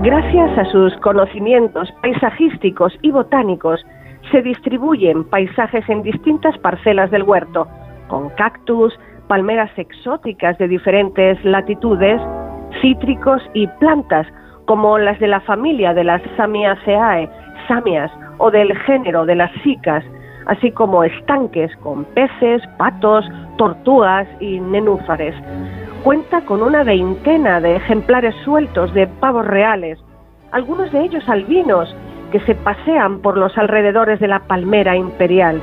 Gracias a sus conocimientos paisajísticos y botánicos, se distribuyen paisajes en distintas parcelas del huerto, con cactus, palmeras exóticas de diferentes latitudes, cítricos y plantas como las de la familia de las Samiaceae, samias, o del género de las cicas, así como estanques con peces, patos, tortugas y nenúfares. Cuenta con una veintena de ejemplares sueltos de pavos reales, algunos de ellos albinos, que se pasean por los alrededores de la palmera imperial.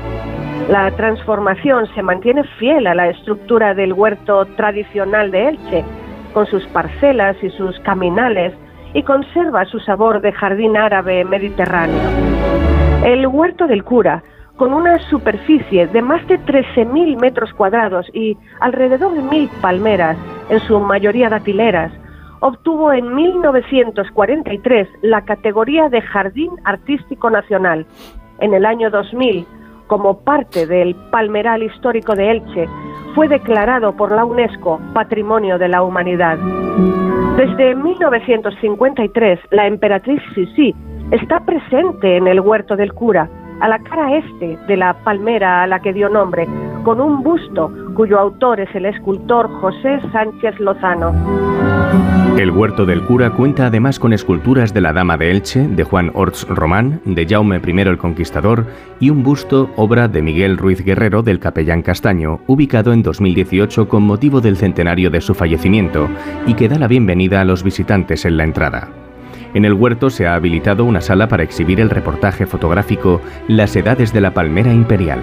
La transformación se mantiene fiel a la estructura del huerto tradicional de Elche, con sus parcelas y sus caminales, y conserva su sabor de jardín árabe mediterráneo. El huerto del cura, con una superficie de más de 13.000 metros cuadrados y alrededor de mil palmeras, en su mayoría datileras, obtuvo en 1943 la categoría de Jardín Artístico Nacional. En el año 2000, como parte del Palmeral Histórico de Elche, fue declarado por la UNESCO Patrimonio de la Humanidad. Desde 1953, la emperatriz Sisi está presente en el huerto del cura, a la cara este de la palmera a la que dio nombre, con un busto cuyo autor es el escultor José Sánchez Lozano. El huerto del cura cuenta además con esculturas de la Dama de Elche, de Juan Orts Román, de Jaume I el Conquistador y un busto, obra de Miguel Ruiz Guerrero del Capellán Castaño, ubicado en 2018 con motivo del centenario de su fallecimiento y que da la bienvenida a los visitantes en la entrada. En el huerto se ha habilitado una sala para exhibir el reportaje fotográfico Las Edades de la Palmera Imperial.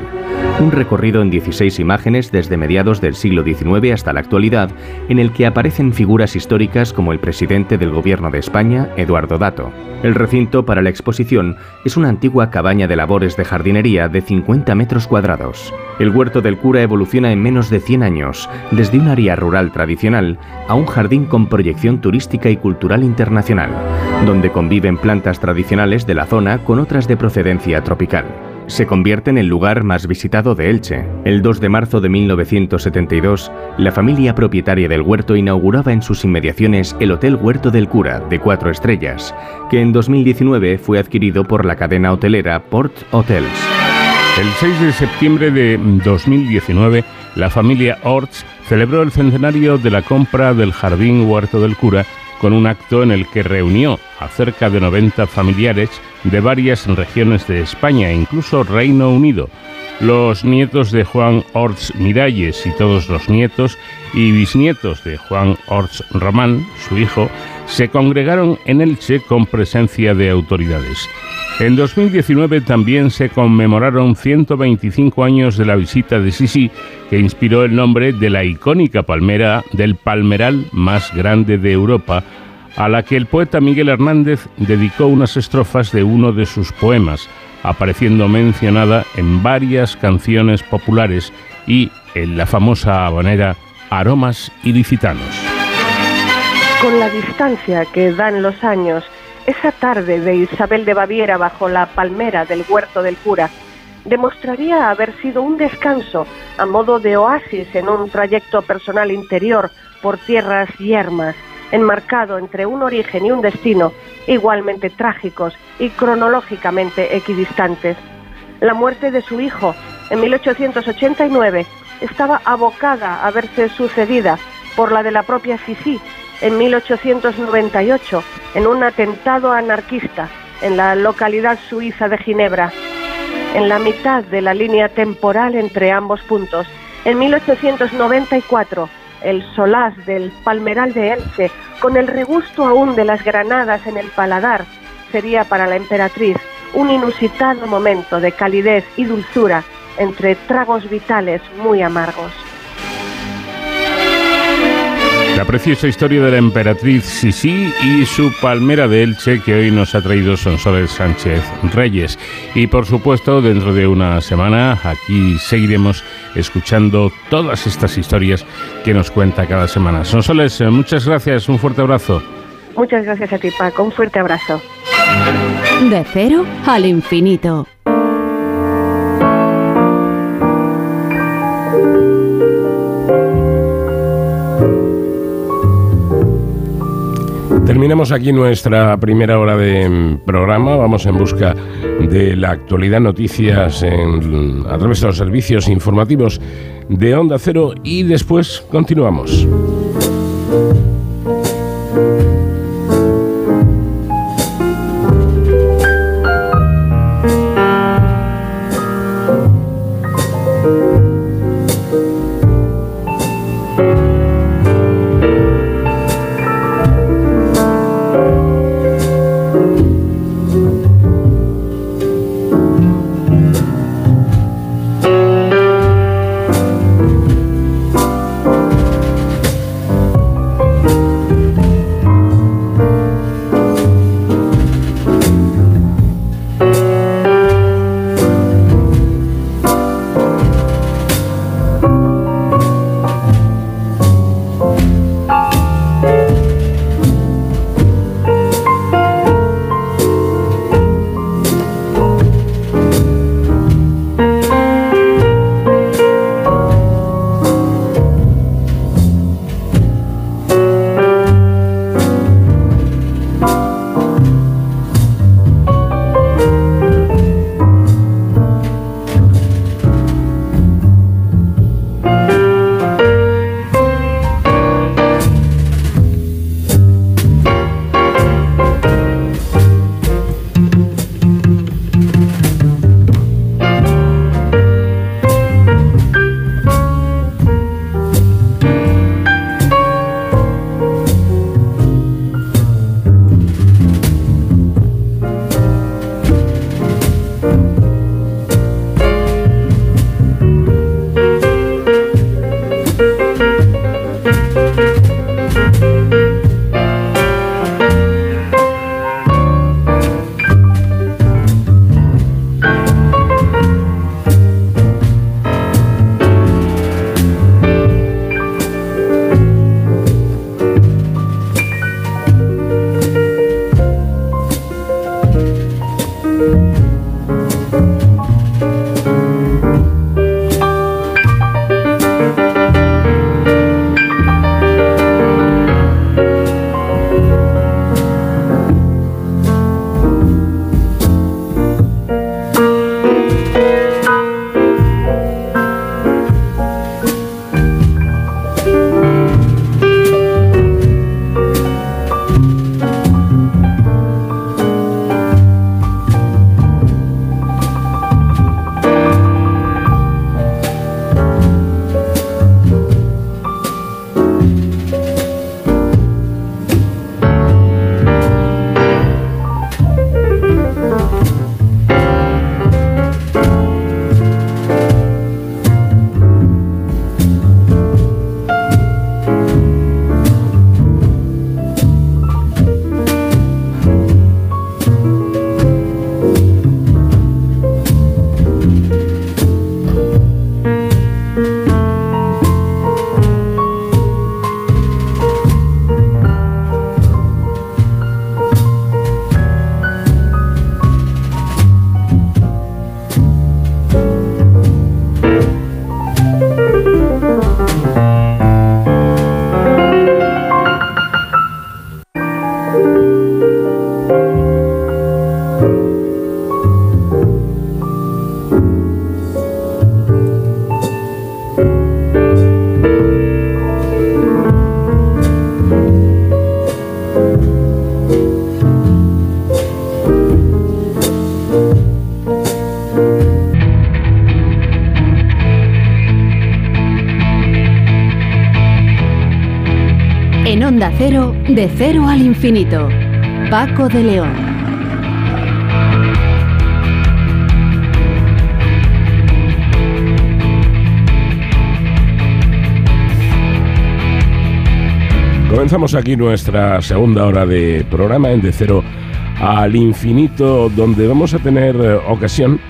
Un recorrido en 16 imágenes desde mediados del siglo XIX hasta la actualidad, en el que aparecen figuras históricas como el presidente del Gobierno de España, Eduardo Dato. El recinto para la exposición es una antigua cabaña de labores de jardinería de 50 metros cuadrados. El huerto del cura evoluciona en menos de 100 años, desde un área rural tradicional a un jardín con proyección turística y cultural internacional, donde conviven plantas tradicionales de la zona con otras de procedencia tropical se convierte en el lugar más visitado de Elche. El 2 de marzo de 1972, la familia propietaria del huerto inauguraba en sus inmediaciones el Hotel Huerto del Cura, de cuatro estrellas, que en 2019 fue adquirido por la cadena hotelera Port Hotels. El 6 de septiembre de 2019, la familia Orts celebró el centenario de la compra del Jardín Huerto del Cura con un acto en el que reunió a cerca de 90 familiares de varias regiones de España e incluso Reino Unido. Los nietos de Juan Orts Miralles y todos los nietos y bisnietos de Juan Orts Román, su hijo, se congregaron en Elche con presencia de autoridades. En 2019 también se conmemoraron 125 años de la visita de Sisi, que inspiró el nombre de la icónica palmera del palmeral más grande de Europa, a la que el poeta Miguel Hernández dedicó unas estrofas de uno de sus poemas, apareciendo mencionada en varias canciones populares y en la famosa habanera Aromas Ilicitanos. Con la distancia que dan los años, esa tarde de Isabel de Baviera bajo la palmera del huerto del cura demostraría haber sido un descanso a modo de oasis en un trayecto personal interior por tierras yermas, enmarcado entre un origen y un destino igualmente trágicos y cronológicamente equidistantes. La muerte de su hijo en 1889 estaba abocada a verse sucedida por la de la propia Sisi en 1898 en un atentado anarquista en la localidad suiza de Ginebra. En la mitad de la línea temporal entre ambos puntos, en 1894, el solaz del Palmeral de Elche, con el regusto aún de las granadas en el paladar, sería para la emperatriz un inusitado momento de calidez y dulzura entre tragos vitales muy amargos. La preciosa historia de la emperatriz Sisi y su palmera de Elche que hoy nos ha traído Sonsoles Sánchez Reyes. Y por supuesto, dentro de una semana aquí seguiremos escuchando todas estas historias que nos cuenta cada semana. Sonsoles, eh, muchas gracias, un fuerte abrazo. Muchas gracias a ti, Paco, un fuerte abrazo. De cero al infinito. Terminamos aquí nuestra primera hora de programa. Vamos en busca de la actualidad, noticias a través de los servicios informativos de Onda Cero y después continuamos. De cero al infinito. Paco de León. Comenzamos aquí nuestra segunda hora de programa en De Cero al Infinito, donde vamos a tener eh, ocasión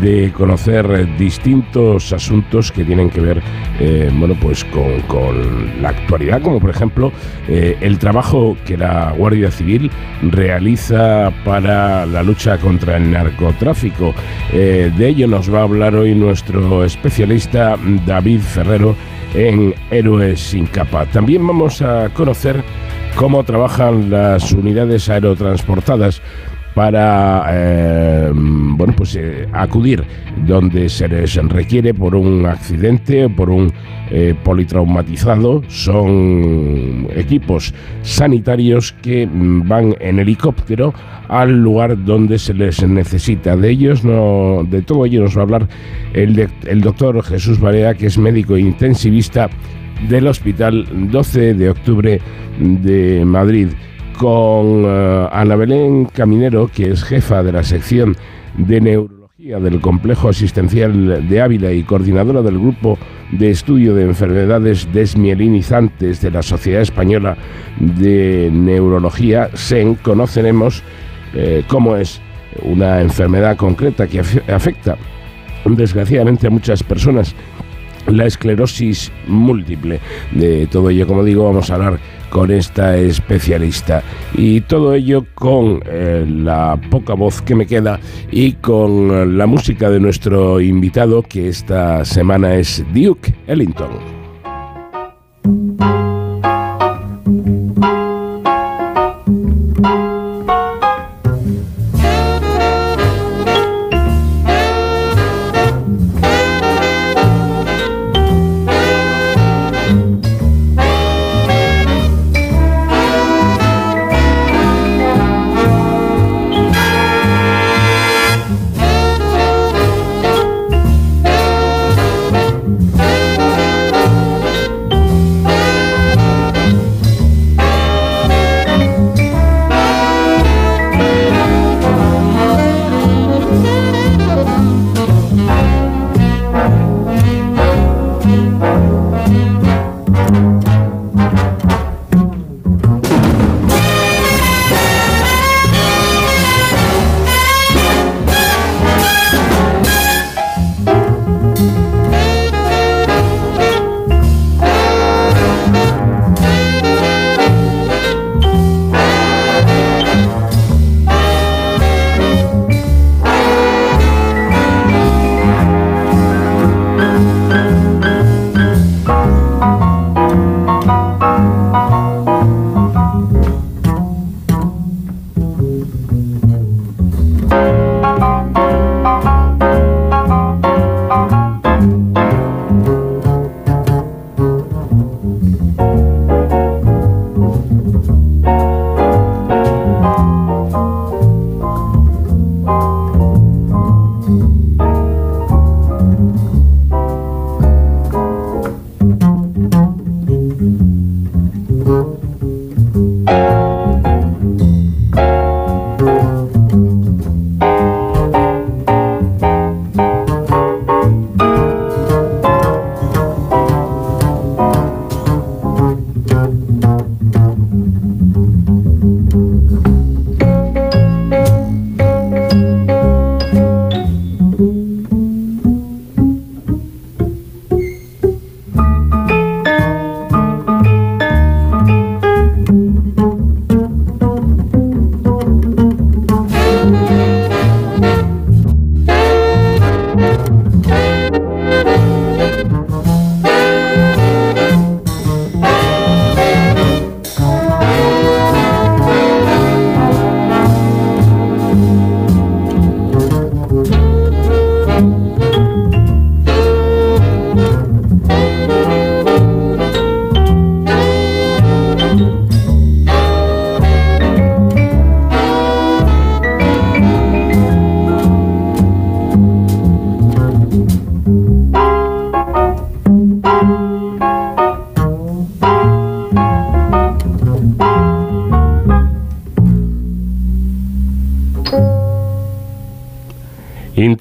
de conocer distintos asuntos que tienen que ver eh, bueno, pues con, la actualidad, como por ejemplo eh, el trabajo que la Guardia Civil realiza para la lucha contra el narcotráfico. Eh, de ello nos va a hablar hoy nuestro especialista David Ferrero en Héroes sin capa. También vamos a conocer cómo trabajan las unidades aerotransportadas para eh, bueno pues eh, acudir donde se les requiere por un accidente o por un eh, politraumatizado. Son equipos sanitarios que van en helicóptero al lugar donde se les necesita. De ellos no de todo ello nos va a hablar el, el doctor Jesús Barea que es médico intensivista del hospital 12 de octubre de Madrid con eh, Ana Belén Caminero, que es jefa de la sección de neurología del Complejo Asistencial de Ávila y coordinadora del Grupo de Estudio de Enfermedades Desmielinizantes de la Sociedad Española de Neurología, SEN, conoceremos eh, cómo es una enfermedad concreta que afecta desgraciadamente a muchas personas la esclerosis múltiple. De todo ello, como digo, vamos a hablar con esta especialista. Y todo ello con eh, la poca voz que me queda y con la música de nuestro invitado, que esta semana es Duke Ellington.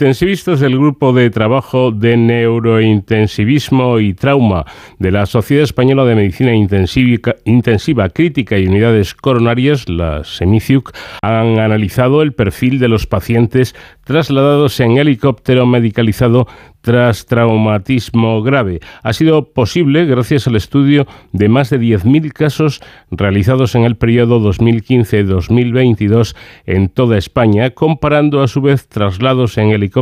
Intensivistas del Grupo de Trabajo de Neurointensivismo y Trauma de la Sociedad Española de Medicina Intensiva, Crítica y Unidades Coronarias, la SEMICIUC, han analizado el perfil de los pacientes trasladados en helicóptero medicalizado tras traumatismo grave. Ha sido posible gracias al estudio de más de 10.000 casos realizados en el periodo 2015-2022 en toda España, comparando a su vez traslados en helicóptero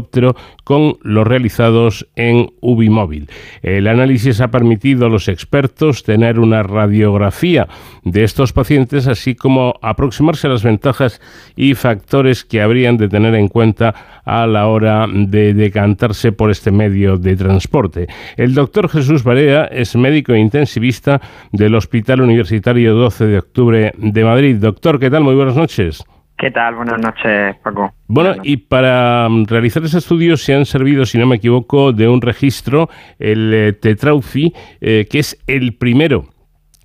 con los realizados en Ubimóvil. El análisis ha permitido a los expertos tener una radiografía de estos pacientes, así como aproximarse a las ventajas y factores que habrían de tener en cuenta a la hora de decantarse por este medio de transporte. El doctor Jesús Barea es médico intensivista del Hospital Universitario 12 de Octubre de Madrid. Doctor, ¿qué tal? Muy buenas noches. ¿Qué tal? Buenas noches, Paco. Bueno, y para mm, realizar ese estudio se han servido, si no me equivoco, de un registro, el eh, Tetraufi, eh, que es el primero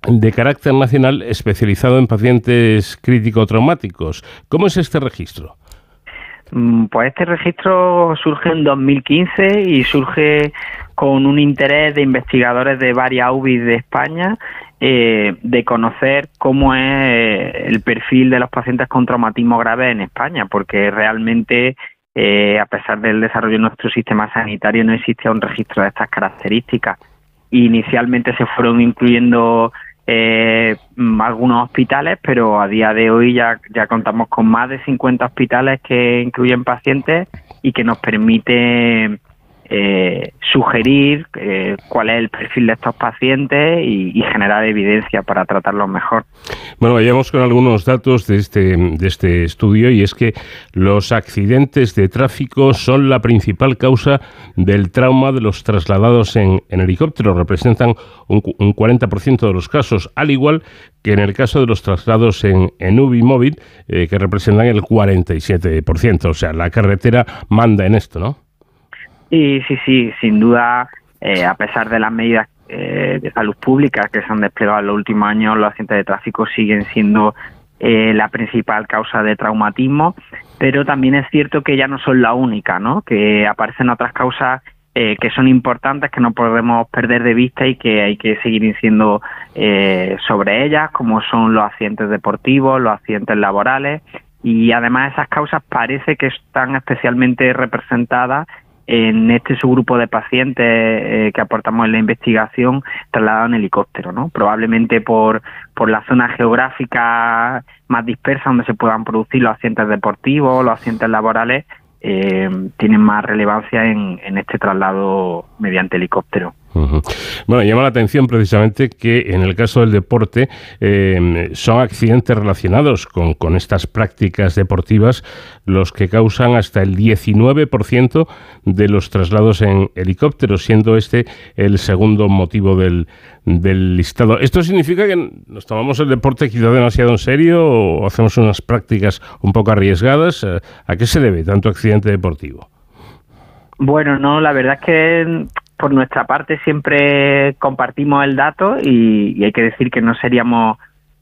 de carácter nacional especializado en pacientes crítico-traumáticos. ¿Cómo es este registro? Mm, pues este registro surge en 2015 y surge con un interés de investigadores de varias UBI de España eh, de conocer cómo es eh, el perfil de los pacientes con traumatismo grave en España, porque realmente, eh, a pesar del desarrollo de nuestro sistema sanitario, no existe un registro de estas características. Inicialmente se fueron incluyendo eh, algunos hospitales, pero a día de hoy ya, ya contamos con más de 50 hospitales que incluyen pacientes y que nos permite eh, sugerir eh, cuál es el perfil de estos pacientes y, generar evidencia para tratarlos mejor. Bueno, vayamos con algunos datos de este, de este estudio y es que los accidentes de tráfico son la principal causa del trauma de los trasladados en, helicóptero. Representan un, 40% de los casos, al igual que en el caso de los traslados en, en UBI móvil, eh, que representan el 47%. O sea, la carretera manda en esto, ¿no? Y sí, sí, sin duda, eh, a pesar de las medidas eh, de salud pública que se han desplegado en los últimos años, los accidentes de tráfico siguen siendo eh, la principal causa de traumatismo, pero también es cierto que ya no son la única, ¿no? Que aparecen otras causas que son importantes, que no podemos perder de vista y que hay que seguir incidiendo sobre ellas, como son los accidentes deportivos, los accidentes laborales, y además esas causas parece que están especialmente representadas en este subgrupo de pacientes eh, que aportamos en la investigación trasladados en helicóptero, ¿no? Probablemente por, por la zona geográfica más dispersa donde se puedan producir los accidentes deportivos, los accidentes laborales, eh, tienen más relevancia en, en este traslado mediante helicóptero. Bueno, llama la atención precisamente que en el caso del deporte eh, son accidentes relacionados con, estas prácticas deportivas los que causan hasta el 19% de los traslados en helicópteros, siendo este el segundo motivo del, del listado. ¿Esto significa que nos tomamos el deporte quizá demasiado en serio o hacemos unas prácticas un poco arriesgadas? ¿A qué se debe tanto accidente deportivo? Bueno, no, la verdad es que por nuestra parte siempre compartimos el dato y, hay que decir que no seríamos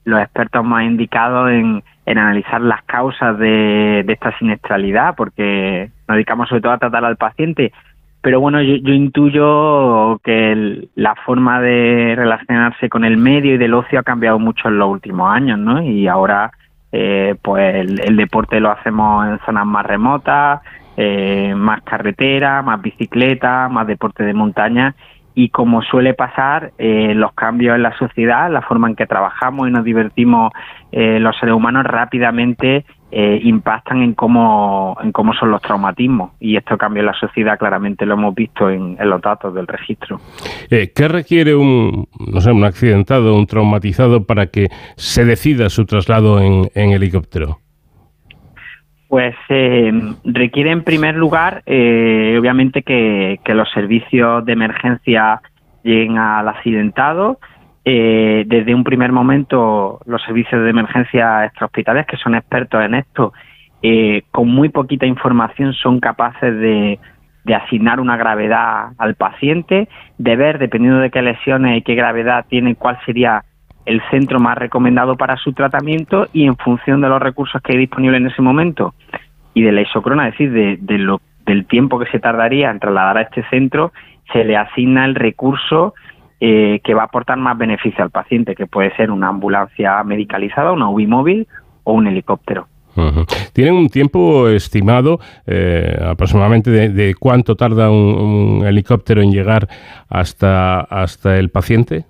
los expertos más indicados en, analizar las causas de, esta siniestralidad, porque nos dedicamos sobre todo a tratar al paciente. Pero bueno, yo, intuyo que la forma de relacionarse con el medio y del ocio ha cambiado mucho en los últimos años, ¿no? Y ahora, eh, pues el deporte lo hacemos en zonas más remotas, eh, más carretera, más bicicleta, más deporte de montaña y como suele pasar, eh, los cambios en la sociedad, la forma en que trabajamos y nos divertimos eh, los seres humanos rápidamente impactan en cómo, en cómo son los traumatismos y esto cambia en la sociedad claramente lo hemos visto en, los datos del registro. ¿Qué requiere un, no sé, un accidentado, un traumatizado para que se decida su traslado en helicóptero? Pues eh, requiere en primer lugar, eh, obviamente, que, los servicios de emergencia lleguen al accidentado. Eh, desde un primer momento, los servicios de emergencia extrahospitales, que son expertos en esto, eh, con muy poquita información son capaces de, de asignar una gravedad al paciente, de ver, dependiendo de qué lesiones y qué gravedad tiene, cuál sería el centro más recomendado para su tratamiento y en función de los recursos que hay disponibles en ese momento y de la isocrona, es decir, de, lo del tiempo que se tardaría en trasladar a este centro, se le asigna el recurso eh, que va a aportar más beneficio al paciente, que puede ser una ambulancia medicalizada, una UBI móvil o un helicóptero. ¿Tienen un tiempo estimado eh, aproximadamente de, cuánto tarda un, helicóptero en llegar hasta, hasta el paciente?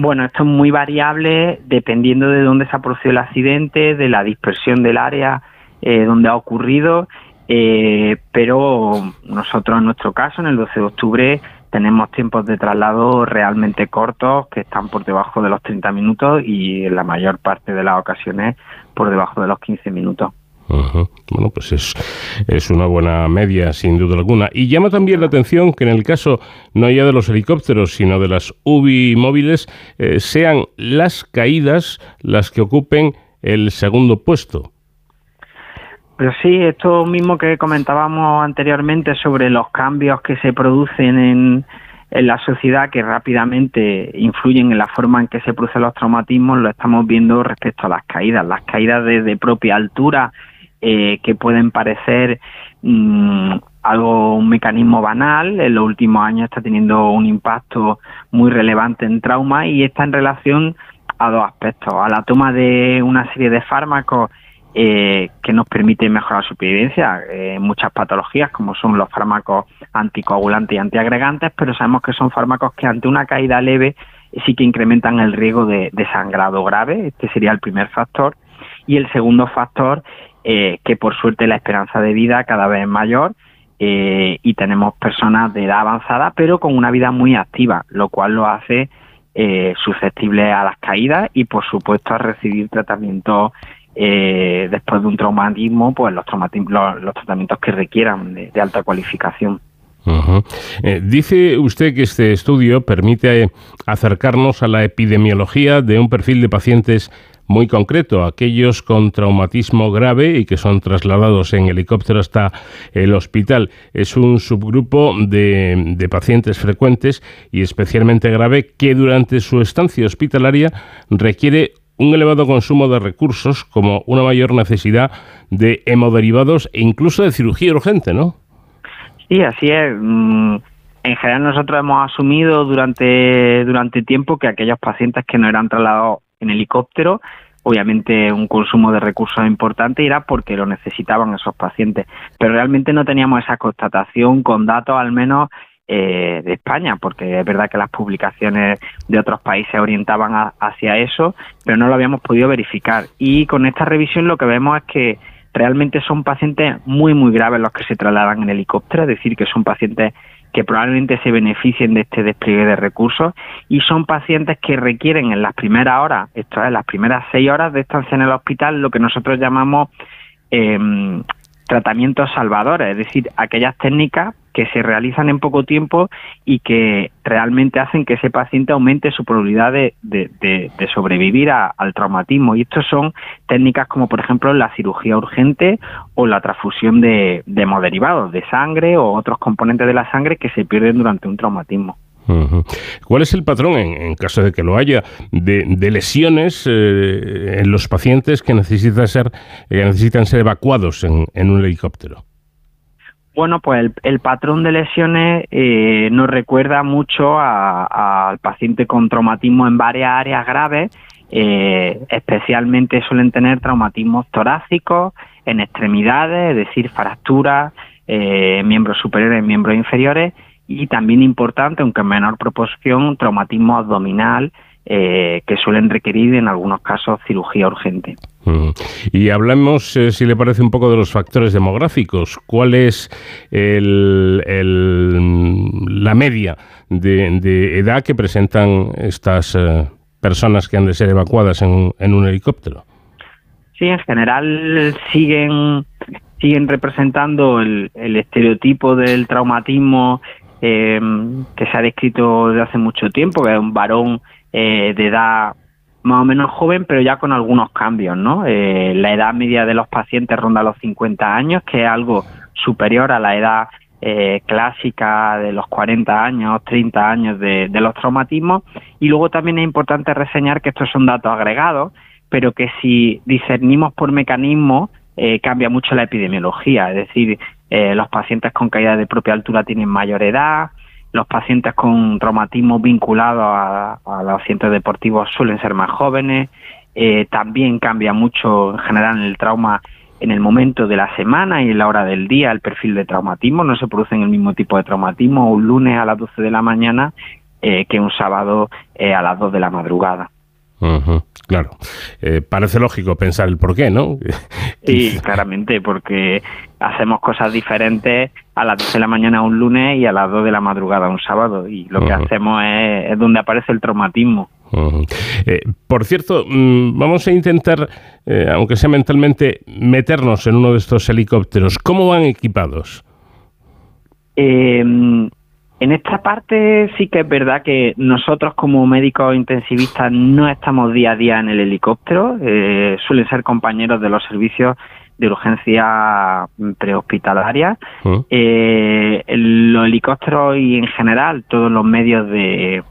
Bueno, esto es muy variable dependiendo de dónde se ha producido el accidente, de la dispersión del área eh, donde ha ocurrido, eh, pero nosotros en nuestro caso, en el 12 de octubre, tenemos tiempos de traslado realmente cortos que están por debajo de los 30 minutos y en la mayor parte de las ocasiones por debajo de los 15 minutos. Bueno, pues es, es, una buena media, sin duda alguna. Y llama también la atención que en el caso no ya de los helicópteros, sino de las UBI móviles, eh, sean las caídas las que ocupen el segundo puesto. Pero sí, esto mismo que comentábamos anteriormente sobre los cambios que se producen en, en la sociedad que rápidamente influyen en la forma en que se producen los traumatismos, lo estamos viendo respecto a las caídas. Las caídas desde propia altura eh, que pueden parecer mm, algo, un mecanismo banal, en los últimos años está teniendo un impacto muy relevante en trauma y está en relación a dos aspectos, a la toma de una serie de fármacos eh, que nos permiten mejorar la supervivencia en eh, muchas patologías, como son los fármacos anticoagulantes y antiagregantes, pero sabemos que son fármacos que ante una caída leve sí que incrementan el riesgo de, de sangrado grave, este sería el primer factor. Y el segundo factor eh, que por suerte la esperanza de vida cada vez es mayor eh, y tenemos personas de edad avanzada pero con una vida muy activa, lo cual lo hace eh, susceptible a las caídas y por supuesto a recibir tratamiento después de un traumatismo, pues los, los, tratamientos que requieran de, alta cualificación. dice usted que este estudio permite acercarnos a la epidemiología de un perfil de pacientes muy concreto, aquellos con traumatismo grave y que son trasladados en helicóptero hasta el hospital. Es un subgrupo de, de pacientes frecuentes y especialmente grave que durante su estancia hospitalaria requiere un elevado consumo de recursos como una mayor necesidad de hemoderivados e incluso de cirugía urgente, ¿no? Sí, así es. Mm, en general nosotros hemos asumido durante, durante tiempo que aquellos pacientes que no eran trasladados en helicóptero, obviamente un consumo de recursos importante era porque lo necesitaban esos pacientes, pero realmente no teníamos esa constatación con datos al menos eh, de España, porque es verdad que las publicaciones de otros países orientaban hacia eso, pero no lo habíamos podido verificar. Y con esta revisión lo que vemos es que realmente son pacientes muy, muy graves los que se trasladan en helicóptero, es decir, que son pacientes que probablemente se beneficien de este despliegue de recursos y son pacientes que requieren en las primeras horas, esto es, las primeras seis horas de estancia en el hospital, lo que nosotros llamamos eh, tratamientos salvadores, es decir, aquellas técnicas que se realizan en poco tiempo y que realmente hacen que ese paciente aumente su probabilidad de, sobrevivir al traumatismo. Y estos son técnicas como, por ejemplo, la cirugía urgente o la transfusión de, hemoderivados, de sangre o otros componentes de la sangre que se pierden durante un traumatismo. ¿Cuál es el patrón, en, caso de que lo haya, de, lesiones eh, en los pacientes que necesitan ser, que necesitan ser evacuados en un helicóptero? Bueno, pues el, patrón de lesiones eh, nos recuerda mucho al paciente con traumatismo en varias áreas graves, eh, especialmente suelen tener traumatismos torácicos en extremidades, es decir, fracturas, eh, miembros superiores, miembros inferiores. Y también importante, aunque en menor proporción, traumatismo abdominal eh, que suelen requerir en algunos casos cirugía urgente. Y hablamos, eh, si le parece, un poco de los factores demográficos. ¿Cuál es el, la media de, edad que presentan estas eh, personas que han de ser evacuadas en, un helicóptero? Sí, en general siguen siguen representando el, estereotipo del traumatismo que se ha descrito desde hace mucho tiempo, que es un varón eh, de edad más o menos joven, pero ya con algunos cambios, ¿no? Eh, la edad media de los pacientes ronda los 50 años, que es algo superior a la edad eh, clásica de los 40 años, 30 años de, los traumatismos. Y luego también es importante reseñar que estos son datos agregados, pero que si discernimos por mecanismo, eh, cambia mucho la epidemiología, es decir, eh, los pacientes con caída de propia altura tienen mayor edad, los pacientes con traumatismo vinculados a, los accidentes deportivos suelen ser más jóvenes, eh, también cambia mucho en general el trauma en el momento de la semana y en la hora del día el perfil de traumatismo, no se producen el mismo tipo de traumatismo un lunes a las 12 de la mañana que un sábado a las 2 de la madrugada claro. Eh, parece lógico pensar el por qué, ¿no? sí, claramente, porque hacemos cosas diferentes a las 10 de la mañana un lunes y a las 2 de la madrugada un sábado. Y lo que hacemos es, donde aparece el traumatismo. Eh, por cierto, mm, vamos a intentar, eh, aunque sea mentalmente, meternos en uno de estos helicópteros. ¿Cómo van equipados? Eh, en esta parte sí que es verdad que nosotros como médicos intensivistas no estamos día a día en el helicóptero, eh, suelen ser compañeros de los servicios de urgencia prehospitalaria. Mm. Eh, los helicópteros y en general todos los medios de,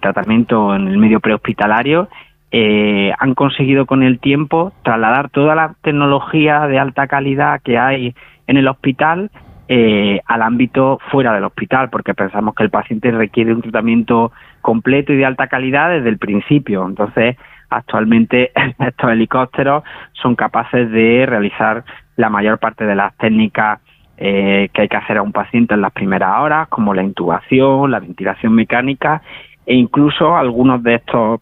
tratamiento en el medio prehospitalario eh, han conseguido con el tiempo trasladar toda la tecnología de alta calidad que hay en el hospital eh, al ámbito fuera del hospital, porque pensamos que el paciente requiere un tratamiento completo y de alta calidad desde el principio. Entonces, actualmente estos helicópteros son capaces de realizar la mayor parte de las técnicas eh, que hay que hacer a un paciente en las primeras horas, como la intubación, la ventilación mecánica e incluso algunos de estos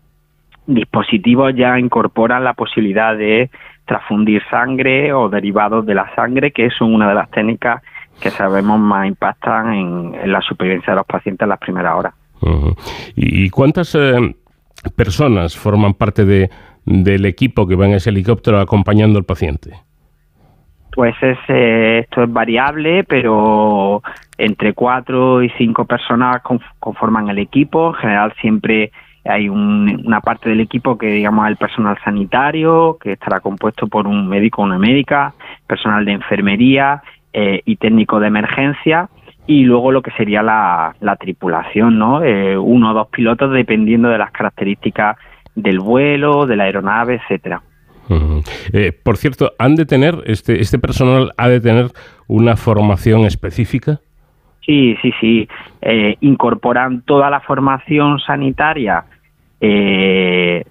dispositivos ya incorporan la posibilidad de transfundir sangre o derivados de la sangre, que son una de las técnicas que sabemos más impactan en, la supervivencia de los pacientes en las primeras horas. ¿Y cuántas eh, personas forman parte de, del equipo que va en ese helicóptero acompañando al paciente? Pues es, eh, esto es variable, pero entre cuatro y cinco personas conforman el equipo. En general siempre hay una parte del equipo que digamos el personal sanitario, que estará compuesto por un médico o una médica, personal de enfermería eh, y técnico de emergencia y luego lo que sería la, tripulación, ¿no? Eh, uno o dos pilotos dependiendo de las características del vuelo, de la aeronave, etcétera. Eh, por cierto, han de tener este este personal ha de tener una formación específica. Sí, sí, sí. incorporan toda la formación sanitaria de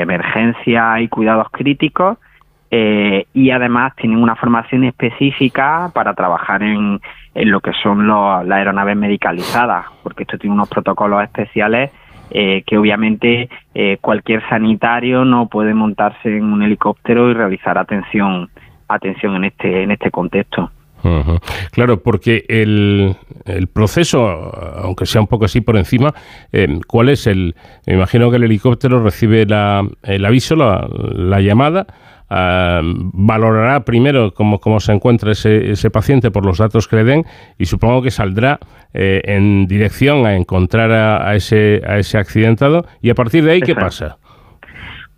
emergencia y cuidados críticos eh, y además tienen una formación específica para trabajar en, en lo que son las aeronaves medicalizadas, porque esto tiene unos protocolos especiales eh, que obviamente eh, cualquier sanitario no puede montarse en un helicóptero y realizar atención atención en este en este contexto. Claro, porque el, el, proceso, aunque sea un poco así por encima, ¿cuál es el? Me imagino que el helicóptero recibe la, el aviso, la, la llamada, Ah, valorará primero cómo, cómo se encuentra ese, ese, paciente por los datos que le den y supongo que saldrá eh, en dirección a encontrar a, ese, a ese accidentado y a partir de ahí, ¿qué pasa?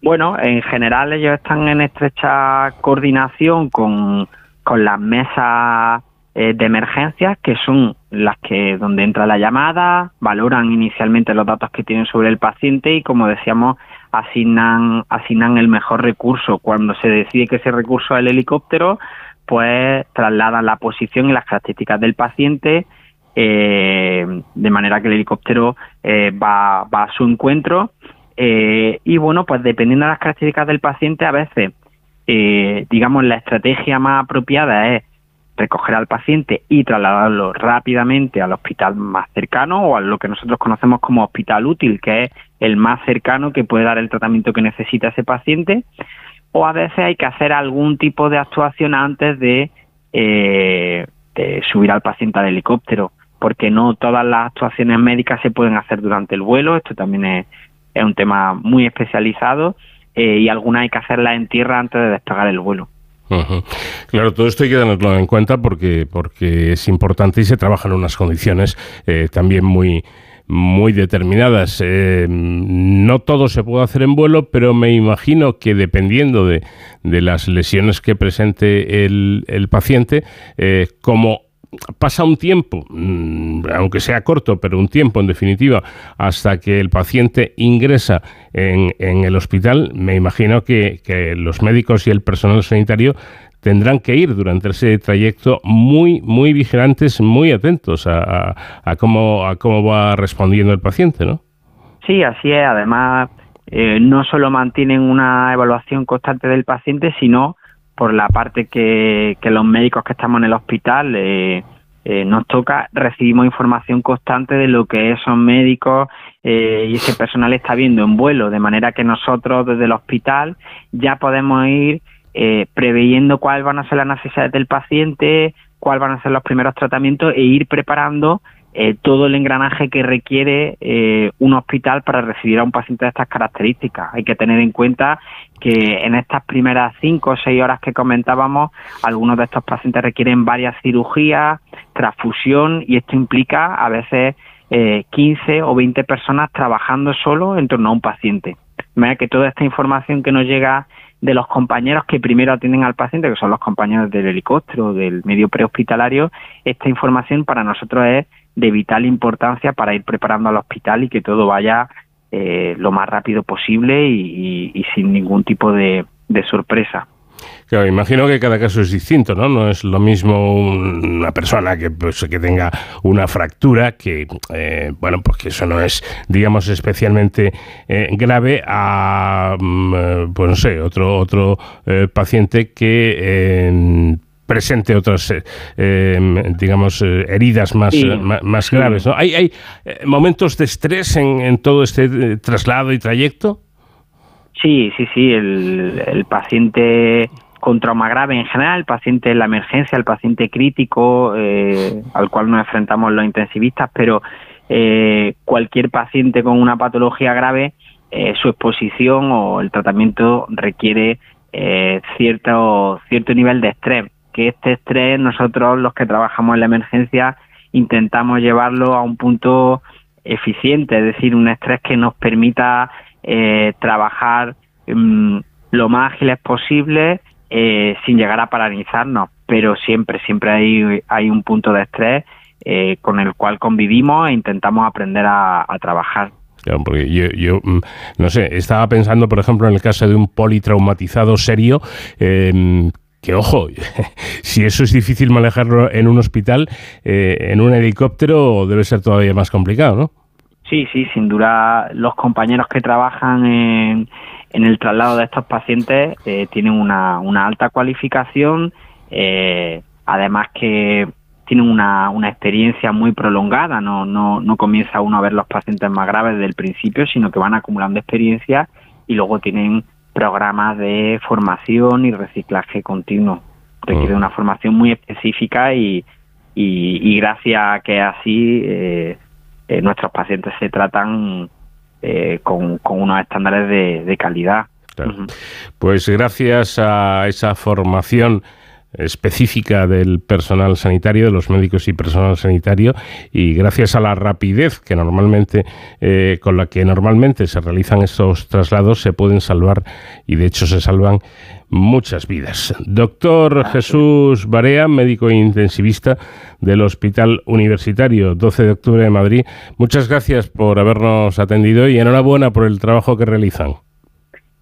Bueno, en general ellos están en estrecha coordinación con, con las mesas eh, de emergencias que son las que donde entra la llamada, valoran inicialmente los datos que tienen sobre el paciente y como decíamos asignan, asignan el mejor recurso. Cuando se decide que ese recurso es el helicóptero, pues trasladan la posición y las características del paciente, eh, de manera que el helicóptero eh, va, va, a su encuentro. Eh, y bueno, pues dependiendo de las características del paciente, a veces, digamos, la estrategia más apropiada es recoger al paciente y trasladarlo rápidamente al hospital más cercano o a lo que nosotros conocemos como hospital útil, que es el más cercano que puede dar el tratamiento que necesita ese paciente, o a veces hay que hacer algún tipo de actuación antes de, eh, subir al paciente al helicóptero, porque no todas las actuaciones médicas se pueden hacer durante el vuelo, esto también es, un tema muy especializado, eh, y algunas hay que hacerlas en tierra antes de despegar el vuelo. Claro, todo esto hay que tenerlo en cuenta porque, porque es importante y se trabaja en unas condiciones eh, también muy, muy determinadas. Eh, no todo se puede hacer en vuelo, pero me imagino que dependiendo de, de las lesiones que presente el, el paciente, eh, como pasa un tiempo, mm, aunque sea corto, pero un tiempo en definitiva, hasta que el paciente ingresa en, en el hospital, me imagino que, que los médicos y el personal sanitario tendrán que ir durante ese trayecto muy, muy vigilantes, muy atentos a, cómo, cómo va respondiendo el paciente, ¿no? Sí, así es. Además, eh, no solo mantienen una evaluación constante del paciente, sino por la parte que, los médicos que estamos en el hospital eh, eh, nos toca, recibimos información constante de lo que esos médicos y ese personal está viendo en vuelo, de manera que nosotros desde el hospital ya podemos ir eh, preveyendo cuáles van a ser las necesidades del paciente, cuáles van a ser los primeros tratamientos e ir preparando eh, todo el engranaje que requiere eh, un hospital para recibir a un paciente de estas características. Hay que tener en cuenta que en estas primeras cinco o seis horas que comentábamos, algunos de estos pacientes requieren varias cirugías, transfusión y esto implica a veces eh, 15 o 20 personas trabajando solo en torno a un paciente. De que toda esta información que nos llega de los compañeros que primero atienden al paciente, que son los compañeros del helicóptero, del medio prehospitalario, esta información para nosotros es de vital importancia para ir preparando al hospital y que todo vaya eh, lo más rápido posible y, sin ningún tipo de sorpresa. Claro, imagino que cada caso es distinto, ¿no? No es lo mismo una persona que, pues, que tenga una fractura, que, eh, bueno, pues que eso no es, digamos, especialmente eh, grave, a, mm, eh, pues no sé, otro, otro paciente que presente otras, digamos, heridas más, más, graves. ¿no? ¿Hay, hay momentos de estrés en, en, todo este traslado y trayecto? Sí, sí, sí. El, el paciente con trauma grave en general, el paciente en la emergencia, el paciente crítico eh, al cual nos enfrentamos los intensivistas, pero eh, cualquier paciente con una patología grave, eh, su exposición o el tratamiento requiere cierto, cierto nivel de estrés, que este estrés nosotros los que trabajamos en la emergencia intentamos llevarlo a un punto eficiente, es decir, un estrés que nos permita trabajar mm, lo más ágiles posible eh, sin llegar a paralizarnos, pero siempre, siempre hay, hay un punto de estrés eh, con el cual convivimos e intentamos aprender a, trabajar. porque yo, mm, no sé, estaba pensando, por ejemplo, en el caso de un politraumatizado serio, em, que ojo, si eso es difícil manejarlo en un hospital, eh, en un helicóptero debe ser todavía más complicado, ¿no? Sí, sí, sin duda los compañeros que trabajan en, en el traslado de estos pacientes eh, tienen una, una, alta cualificación, eh, además que tienen una, una, experiencia muy prolongada, no, no, no comienza uno a ver los pacientes más graves desde el principio, sino que van acumulando experiencia y luego tienen programas de formación y reciclaje continuo. Requiere mm. una formación muy específica y, y, gracias a que así eh, nuestros pacientes se tratan eh, con, unos estándares de, calidad. Pues gracias a esa formación específica del personal sanitario, de los médicos y personal sanitario, y gracias a la rapidez que normalmente eh, con la que normalmente se realizan estos traslados se pueden salvar y de hecho se salvan muchas vidas. Doctor Jesús Barea, médico intensivista del Hospital Universitario 12 de Octubre de Madrid, muchas gracias por habernos atendido y enhorabuena por el trabajo que realizan.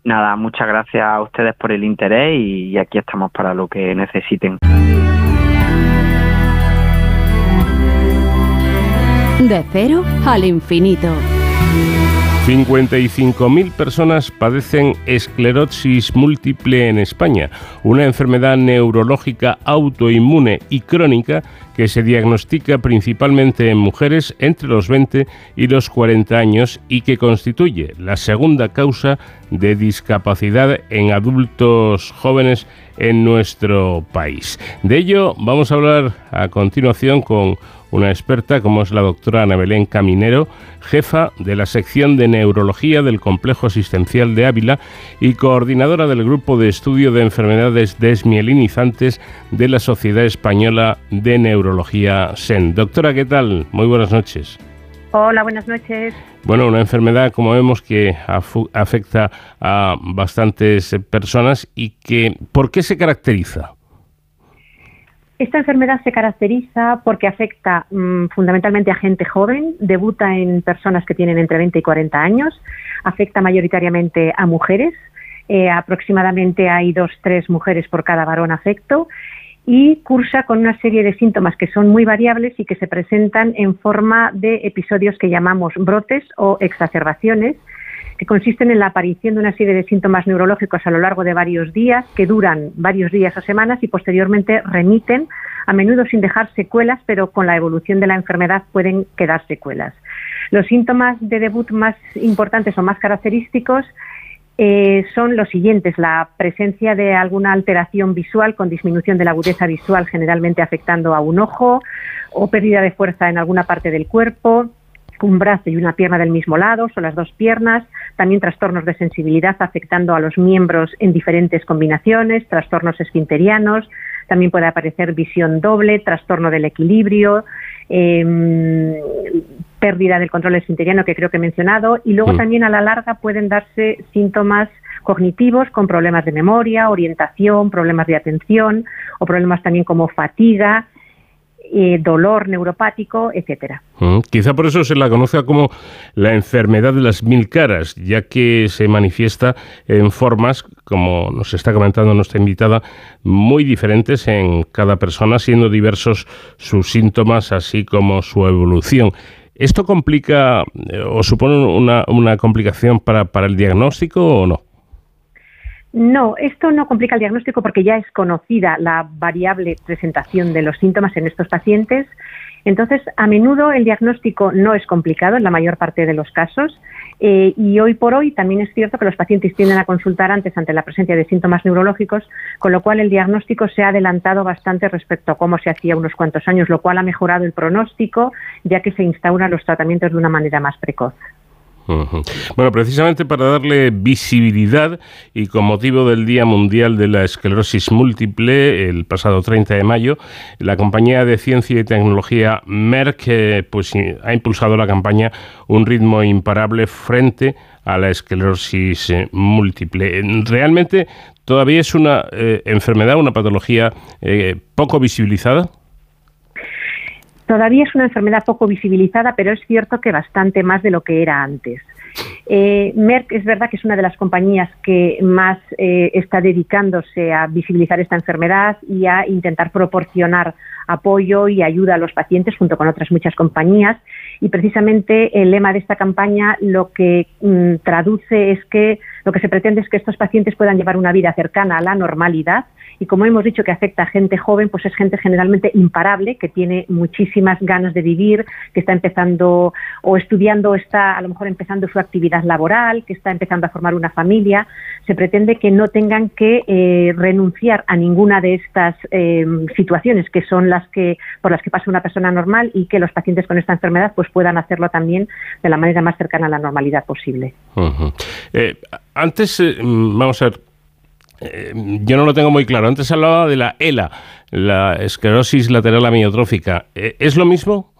Nada, muchas gracias a ustedes por el interés y aquí estamos para lo que necesiten. De cero al infinito. 55.000 personas padecen esclerosis múltiple en España, una enfermedad neurológica autoinmune y crónica que se diagnostica principalmente en mujeres entre los 20 y los 40 años y que constituye la segunda causa de discapacidad en adultos jóvenes en nuestro país. De ello vamos a hablar a continuación con una experta como es la doctora Ana Belén Caminero, jefa de la sección de neurología del Complejo Asistencial de Ávila y coordinadora del Grupo de Estudio de Enfermedades Desmielinizantes de la Sociedad Española de Neurología SEN. Doctora, ¿qué tal? Muy buenas noches. Hola, buenas noches. Bueno, una enfermedad, como vemos, que afecta a bastantes personas y que, ¿por qué se caracteriza? Esta enfermedad se caracteriza porque afecta mm, fundamentalmente a gente joven, debuta en personas que tienen entre 20 y 40 años, afecta mayoritariamente a mujeres, eh, aproximadamente hay dos, tres mujeres por cada varón afecto y cursa con una serie de síntomas que son muy variables y que se presentan en forma de episodios que llamamos brotes o exacerbaciones, que consisten en la aparición de una serie de síntomas neurológicos a lo largo de varios días, que duran varios días o semanas y posteriormente remiten, a menudo sin dejar secuelas, pero con la evolución de la enfermedad pueden quedar secuelas. Los síntomas de debut más importantes o más característicos eh, son los siguientes. La presencia de alguna alteración visual con disminución de la agudeza visual, generalmente afectando a un ojo, o pérdida de fuerza en alguna parte del cuerpo, un brazo y una pierna del mismo lado, son las dos piernas, también trastornos de sensibilidad afectando a los miembros en diferentes combinaciones, trastornos esfinterianos, también puede aparecer visión doble, trastorno del equilibrio, em, pérdida del control esfinteriano que creo que he mencionado y luego mm. también a la larga pueden darse síntomas cognitivos con problemas de memoria, orientación, problemas de atención o problemas también como fatiga, eh, dolor neuropático, etcétera. Mm, quizá por eso se la conoce como la enfermedad de las mil caras, ya que se manifiesta en formas, como nos está comentando nuestra invitada, muy diferentes en cada persona, siendo diversos sus síntomas, así como su evolución. ¿Esto complica eh, o supone una, complicación para el diagnóstico o no? No, esto no complica el diagnóstico porque ya es conocida la variable presentación de los síntomas en estos pacientes entonces, a menudo el diagnóstico no es complicado en la mayor parte de los casos eh, y hoy por hoy también es cierto que los pacientes tienden a consultar antes ante la presencia de síntomas neurológicos, con lo cual el diagnóstico se ha adelantado bastante respecto a cómo se hacía unos cuantos años, lo cual ha mejorado el pronóstico ya que se instauran los tratamientos de una manera más precoz. Bueno, precisamente para darle visibilidad y con motivo del Día Mundial de la Esclerosis Múltiple, el pasado 30 de mayo, la compañía de ciencia y tecnología Merck eh, pues, ha impulsado la campaña Un ritmo imparable frente a la esclerosis eh, múltiple. ¿Realmente todavía es una eh, enfermedad, una patología poco visibilizada? Todavía es una enfermedad poco visibilizada, pero es cierto que bastante más de lo que era antes. Eh, Merck es verdad que es una de las compañías que más eh, está dedicándose a visibilizar esta enfermedad y a intentar proporcionar apoyo y ayuda a los pacientes junto con otras muchas compañías. Y precisamente el lema de esta campaña lo que mm, traduce es que lo que se pretende es que estos pacientes puedan llevar una vida cercana a la normalidad y como hemos dicho que afecta a gente joven, pues es gente generalmente imparable, que tiene muchísimas ganas de vivir, que está empezando o estudiando, está a lo mejor empezando su actividad laboral, que está empezando a formar una familia. Se pretende que no tengan que eh, renunciar a ninguna de estas eh, situaciones que son las que por las que pasa una persona normal y que los pacientes con esta enfermedad pues puedan hacerlo también de la manera más cercana a la normalidad posible. Antes, vamos a ver, eh, yo no lo tengo muy claro. Antes hablaba de la ELA, la esclerosis lateral amiotrófica. Eh, ¿Es lo mismo?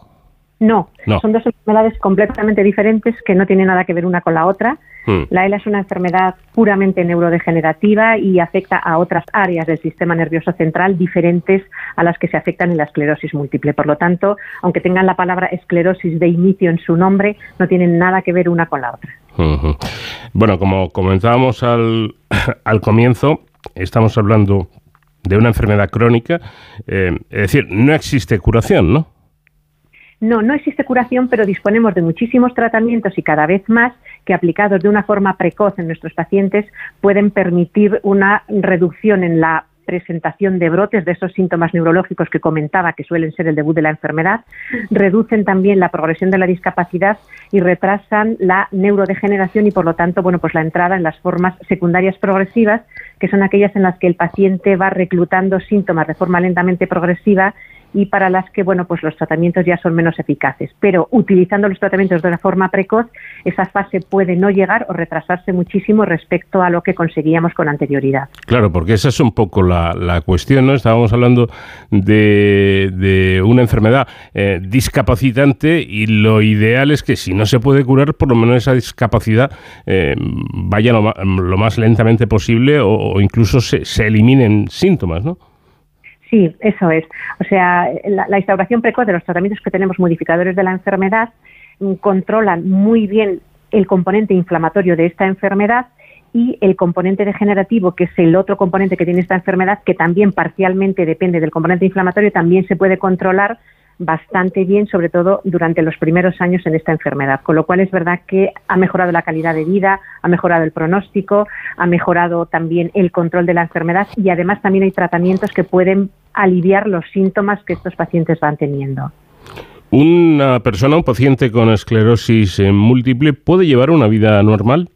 No, son dos enfermedades completamente diferentes que no tienen nada que ver una con la otra. Hmm. La ELA es una enfermedad puramente neurodegenerativa y afecta a otras áreas del sistema nervioso central diferentes a las que se afectan en la esclerosis múltiple. Por lo tanto, aunque tengan la palabra esclerosis de inicio en su nombre, no tienen nada que ver una con la otra. Bueno, como comentábamos al, al comienzo, estamos hablando de una enfermedad crónica, eh, es decir, no existe curación, ¿no? No, no existe curación, pero disponemos de muchísimos tratamientos y cada vez más que aplicados de una forma precoz en nuestros pacientes pueden permitir una reducción en la presentación de brotes de esos síntomas neurológicos que comentaba, que suelen ser el debut de la enfermedad, reducen también la progresión de la discapacidad y retrasan la neurodegeneración y, por lo tanto, bueno, pues la entrada en las formas secundarias progresivas, que son aquellas en las que el paciente va reclutando síntomas de forma lentamente progresiva y para las que bueno pues los tratamientos ya son menos eficaces. Pero utilizando los tratamientos de una forma precoz esa fase puede no llegar o retrasarse muchísimo respecto a lo que conseguíamos con anterioridad. Claro porque esa es un poco la, la cuestión no estábamos hablando de, de una enfermedad eh, discapacitante y lo ideal es que si no se puede curar por lo menos esa discapacidad eh, vaya lo, más lentamente posible o, o incluso se, se eliminen síntomas no Sí, eso es. O sea, la, instauración precoz de los tratamientos que tenemos modificadores de la enfermedad mm, controlan muy bien el componente inflamatorio de esta enfermedad y el componente degenerativo, que es el otro componente que tiene esta enfermedad, que también parcialmente depende del componente inflamatorio, también se puede controlar bastante bien, sobre todo durante los primeros años en esta enfermedad. Con lo cual es verdad que ha mejorado la calidad de vida, ha mejorado el pronóstico, ha mejorado también el control de la enfermedad y además también hay tratamientos que pueden aliviar los síntomas que estos pacientes van teniendo. ¿Una persona, un paciente con esclerosis múltiple, puede llevar una vida normal?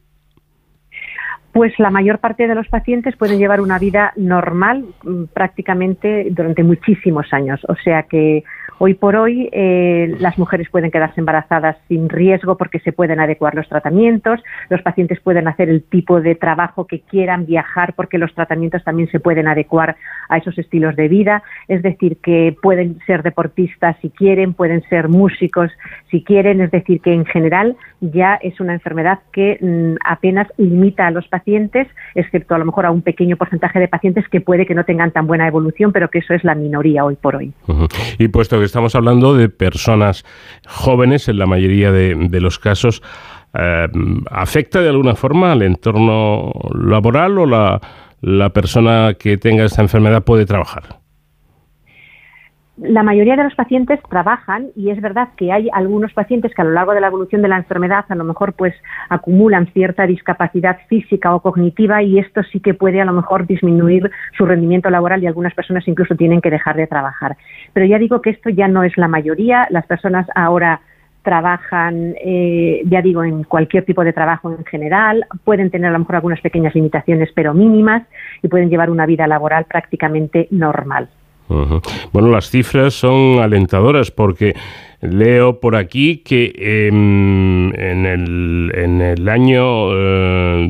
Pues la mayor parte de los pacientes pueden llevar una vida normal mm, prácticamente durante muchísimos años. O sea que Hoy por hoy eh, las mujeres pueden quedarse embarazadas sin riesgo porque se pueden adecuar los tratamientos, los pacientes pueden hacer el tipo de trabajo que quieran, viajar porque los tratamientos también se pueden adecuar a esos estilos de vida, es decir, que pueden ser deportistas si quieren, pueden ser músicos si quieren, es decir, que en general ya es una enfermedad que mm, apenas limita a los pacientes, excepto a lo mejor a un pequeño porcentaje de pacientes que puede que no tengan tan buena evolución, pero que eso es la minoría hoy por hoy. Y puesto que estamos hablando de personas jóvenes en la mayoría de, los casos, eh, ¿afecta de alguna forma al entorno laboral o la persona que tenga esta enfermedad puede trabajar? La mayoría de los pacientes trabajan y es verdad que hay algunos pacientes que a lo largo de la evolución de la enfermedad a lo mejor pues acumulan cierta discapacidad física o cognitiva y esto sí que puede a lo mejor disminuir su rendimiento laboral y algunas personas incluso tienen que dejar de trabajar. Pero ya digo que esto ya no es la mayoría, las personas ahora trabajan, eh, ya digo, en cualquier tipo de trabajo en general, pueden tener a lo mejor algunas pequeñas limitaciones pero mínimas y pueden llevar una vida laboral prácticamente normal. Bueno, las cifras son alentadoras porque leo por aquí que em, en, el, en, el, año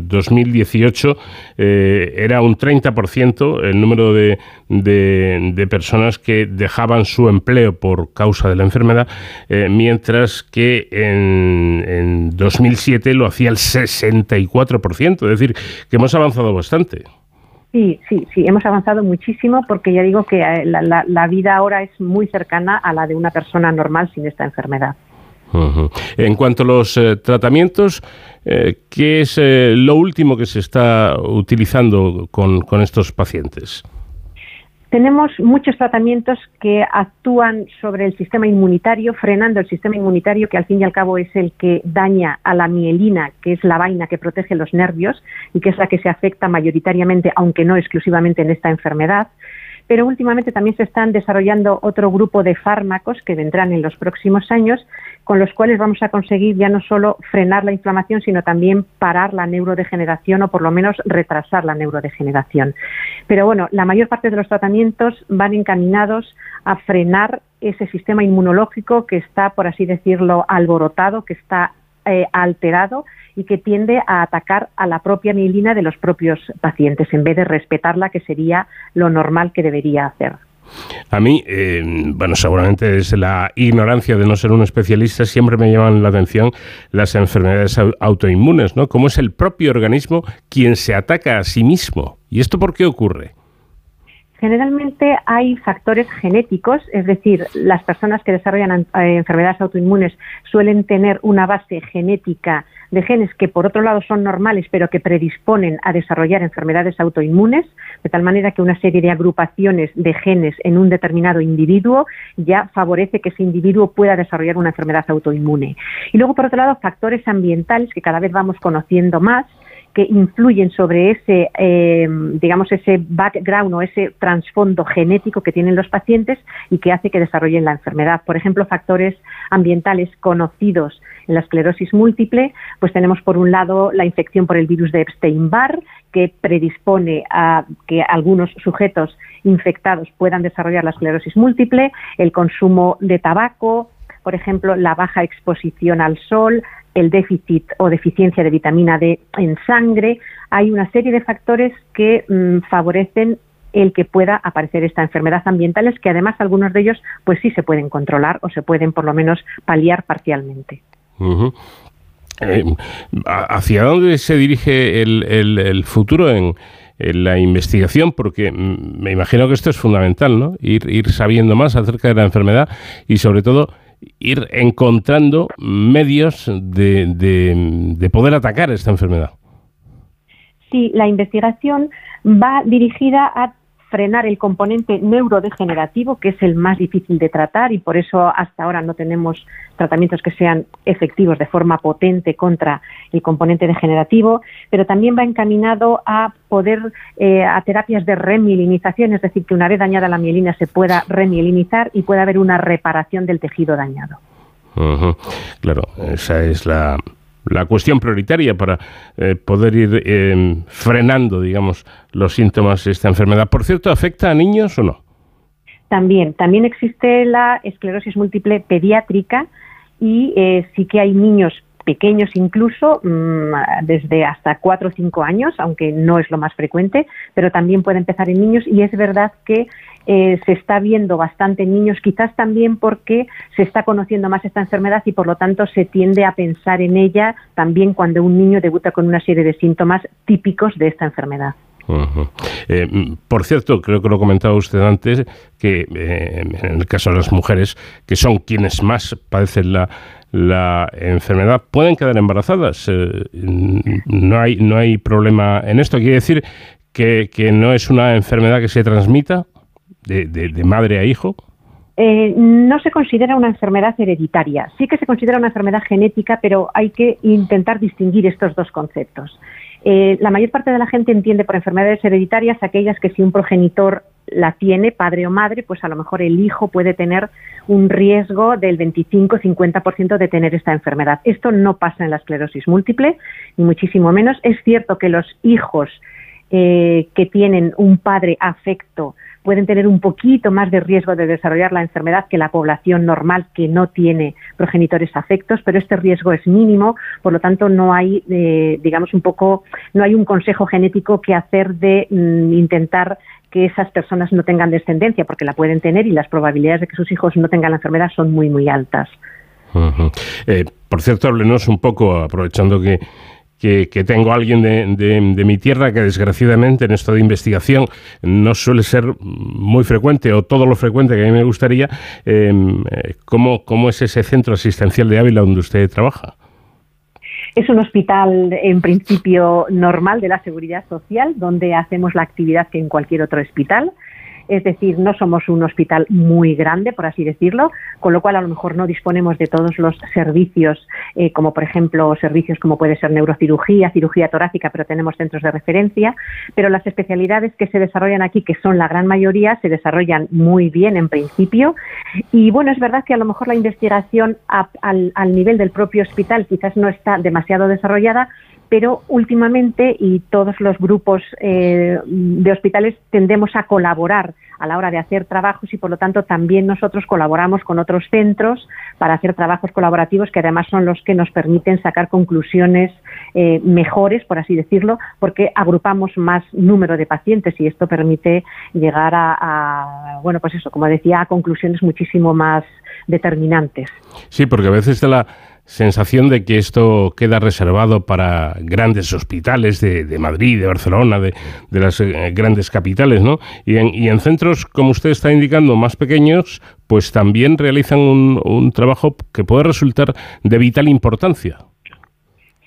2018 eh, eh, era un 30% el número de, de, personas que dejaban su empleo por causa de la enfermedad, eh, mientras que en, en 2007 lo hacía el 64%, es decir, que hemos avanzado bastante. Sí, sí, sí, hemos avanzado muchísimo porque ya digo que eh, la, vida ahora es muy cercana a la de una persona normal sin esta enfermedad. En cuanto a los eh, tratamientos, eh, ¿qué es lo último que se está utilizando con estos pacientes? Tenemos muchos tratamientos que actúan sobre el sistema inmunitario, frenando el sistema inmunitario, que al fin y al cabo es el que daña a la mielina, que es la vaina que protege los nervios y que es la que se afecta mayoritariamente, aunque no exclusivamente en esta enfermedad. Pero últimamente también se están desarrollando otro grupo de fármacos que vendrán en los próximos años, con los cuales vamos a conseguir ya no solo frenar la inflamación, sino también parar la neurodegeneración o por lo menos retrasar la neurodegeneración. Pero bueno, la mayor parte de los tratamientos van encaminados a frenar ese sistema inmunológico que está, por así decirlo, alborotado, que está eh, alterado y que tiende a atacar a la propia mielina de los propios pacientes en vez de respetarla, que sería lo normal que debería hacer. A mí, eh, bueno, seguramente es la ignorancia de no ser un especialista, siempre me llaman la atención las enfermedades autoinmunes, ¿no? Cómo es el propio organismo quien se ataca a sí mismo. ¿Y esto por qué ocurre? Generalmente hay factores genéticos, es decir, las personas que desarrollan eh, enfermedades autoinmunes suelen tener una base genética de genes que por otro lado son normales pero que predisponen a desarrollar enfermedades autoinmunes, de tal manera que una serie de agrupaciones de genes en un determinado individuo ya favorece que ese individuo pueda desarrollar una enfermedad autoinmune. Y luego por otro lado factores ambientales que cada vez vamos conociendo más que influyen sobre ese, eh, digamos, ese background o ese trasfondo genético que tienen los pacientes y que hace que desarrollen la enfermedad. Por ejemplo, factores ambientales conocidos en la esclerosis múltiple, pues tenemos por un lado la infección por el virus de Epstein-Barr, que predispone a que algunos sujetos infectados puedan desarrollar la esclerosis múltiple, el consumo de tabaco, por ejemplo, la baja exposición al sol, el déficit o deficiencia de vitamina D en sangre. Hay una serie de factores que mm, favorecen el que pueda aparecer esta enfermedad ambientales que además algunos de ellos pues sí se pueden controlar o se pueden por lo menos paliar parcialmente. Eh, ¿Hacia dónde se dirige el, futuro en, la investigación, porque mm, me imagino que esto es fundamental, ¿no? Ir sabiendo más acerca de la enfermedad y sobre todo ir encontrando medios de, de poder atacar esta enfermedad. Sí, la investigación va dirigida a frenar el componente neurodegenerativo, que es el más difícil de tratar y por eso hasta ahora no tenemos tratamientos que sean efectivos de forma potente contra el componente degenerativo, pero también va encaminado a poder eh, a terapias de remilinización, es decir, que una vez dañada la mielina se pueda remilinizar y pueda haber una reparación del tejido dañado. Claro, esa es la, la cuestión prioritaria para eh, poder ir eh, frenando, digamos, los síntomas de esta enfermedad. Por cierto, ¿afecta a niños o no? También, también existe la esclerosis múltiple pediátrica y eh, sí que hay niños pequeños incluso, mm, desde hasta 4 o 5 años, aunque no es lo más frecuente, pero también puede empezar en niños y es verdad que eh, se está viendo bastante en niños, quizás también porque se está conociendo más esta enfermedad y por lo tanto se tiende a pensar en ella también cuando un niño debuta con una serie de síntomas típicos de esta enfermedad. Eh, por cierto, creo que lo comentaba usted antes, que eh, en el caso de las mujeres, que son quienes más padecen la, la enfermedad, pueden quedar embarazadas. no, hay, no hay problema en esto. Quiere decir que, que no es una enfermedad que se transmita de, madre a hijo? Eh, no se considera una enfermedad hereditaria. Sí que se considera una enfermedad genética, pero hay que intentar distinguir estos dos conceptos. Eh, la mayor parte de la gente entiende por enfermedades hereditarias aquellas que si un progenitor la tiene, padre o madre, pues a lo mejor el hijo puede tener un riesgo del 25-50% de tener esta enfermedad. Esto no pasa en la esclerosis múltiple, ni muchísimo menos. Es cierto que los hijos eh, que tienen un padre afecto pueden tener un poquito más de riesgo de desarrollar la enfermedad que la población normal que no tiene progenitores afectos, pero este riesgo es mínimo, por lo tanto no hay, eh, digamos, un poco, no hay un consejo genético que hacer de mm, intentar que esas personas no tengan descendencia, porque la pueden tener y las probabilidades de que sus hijos no tengan la enfermedad son muy, muy altas. Eh, por cierto, háblenos un poco, aprovechando que que, tengo a alguien de, mi tierra que desgraciadamente en esto de investigación no suele ser muy frecuente o todo lo frecuente que a mí me gustaría. Em, eh, ¿cómo, ¿Cómo es ese centro asistencial de Ávila donde usted trabaja? Es un hospital en principio normal de la seguridad social, donde hacemos la actividad que en cualquier otro hospital es decir, no somos un hospital muy grande, por así decirlo, con lo cual a lo mejor no disponemos de todos los servicios, eh, como por ejemplo servicios como puede ser neurocirugía, cirugía torácica, pero tenemos centros de referencia, pero las especialidades que se desarrollan aquí, que son la gran mayoría, se desarrollan muy bien en principio. Y bueno, es verdad que a lo mejor la investigación al, al nivel del propio hospital quizás no está demasiado desarrollada, pero últimamente y todos los grupos eh, de hospitales tendemos a colaborar a la hora de hacer trabajos y por lo tanto también nosotros colaboramos con otros centros para hacer trabajos colaborativos que además son los que nos permiten sacar conclusiones eh, mejores, por así decirlo, porque agrupamos más número de pacientes y esto permite llegar a, bueno, pues eso, como decía, a conclusiones muchísimo más determinantes. Sí, porque a veces de la sensación de que esto queda reservado para grandes hospitales de, Madrid, de Barcelona, de, de las eh, grandes capitales, ¿no? Y en, y en, centros, como usted está indicando, más pequeños, pues también realizan un, un trabajo que puede resultar de vital importancia.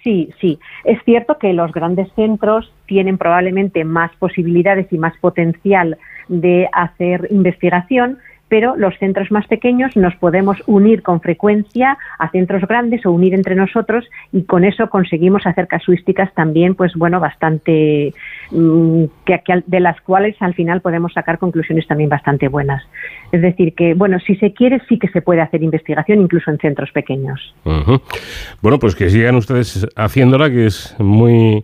Sí, sí. Es cierto que los grandes centros tienen probablemente más posibilidades y más potencial de hacer investigación, pero los centros más pequeños nos podemos unir con frecuencia a centros grandes o unir entre nosotros y con eso conseguimos hacer casuísticas también, pues bueno, bastante mm, que, de las cuales al final podemos sacar conclusiones también bastante buenas. Es decir, que bueno, si se quiere sí que se puede hacer investigación incluso en centros pequeños. Bueno, pues que sigan ustedes haciéndola, que es muy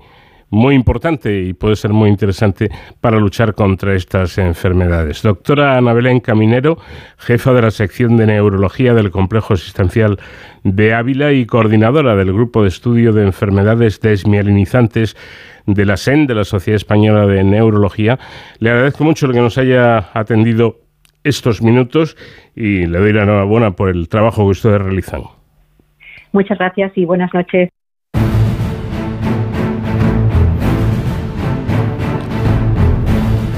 muy importante y puede ser muy interesante para luchar contra estas enfermedades. Doctora Ana Belén Caminero, jefa de la sección de neurología del Complejo Asistencial de Ávila y coordinadora del Grupo de Estudio de Enfermedades Desmielinizantes de la SEN, de la Sociedad Española de Neurología. Le agradezco mucho que nos haya atendido estos minutos y le doy la enhorabuena por el trabajo que ustedes realizan. Muchas gracias y buenas noches.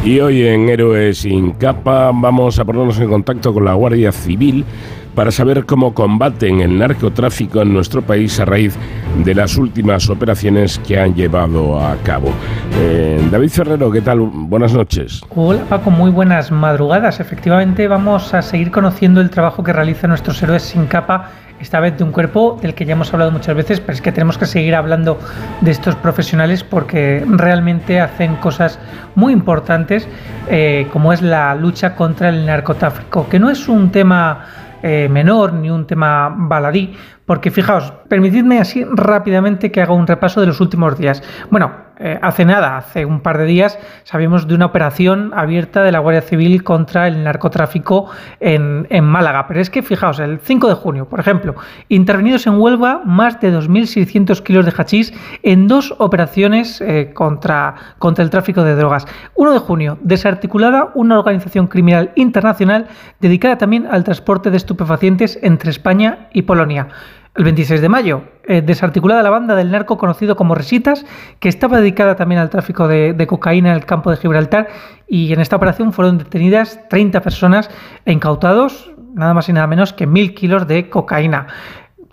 Y hoy en Héroes sin capa vamos a ponernos en contacto con la Guardia Civil para saber cómo combaten el narcotráfico en nuestro país a raíz de las últimas operaciones que han llevado a cabo. Eh, David Ferrero, ¿qué tal? Buenas noches. Hola Paco, muy buenas madrugadas. Efectivamente vamos a seguir conociendo el trabajo que realizan nuestros héroes sin capa esta vez de un cuerpo del que ya hemos hablado muchas veces, pero es que tenemos que seguir hablando de estos profesionales porque realmente hacen cosas muy importantes, eh, como es la lucha contra el narcotráfico, que no es un tema eh, menor ni un tema baladí, porque fijaos, permitidme así rápidamente que haga un repaso de los últimos días. Bueno, eh, hace nada, hace un par de días, sabíamos de una operación abierta de la Guardia Civil contra el narcotráfico en, Málaga. Pero es que, fijaos, el 5 de junio, por ejemplo, intervenidos en Huelva más de 2.600 kilos de hachís en dos operaciones eh, contra, contra el tráfico de drogas. 1 de junio, desarticulada una organización criminal internacional dedicada también al transporte de estupefacientes entre España y Polonia. El 26 de mayo, eh, desarticulada la banda del narco conocido como Resitas, que estaba dedicada también al tráfico de, de, cocaína en el campo de Gibraltar, y en esta operación fueron detenidas 30 personas e incautados nada más y nada menos que mil kilos de cocaína.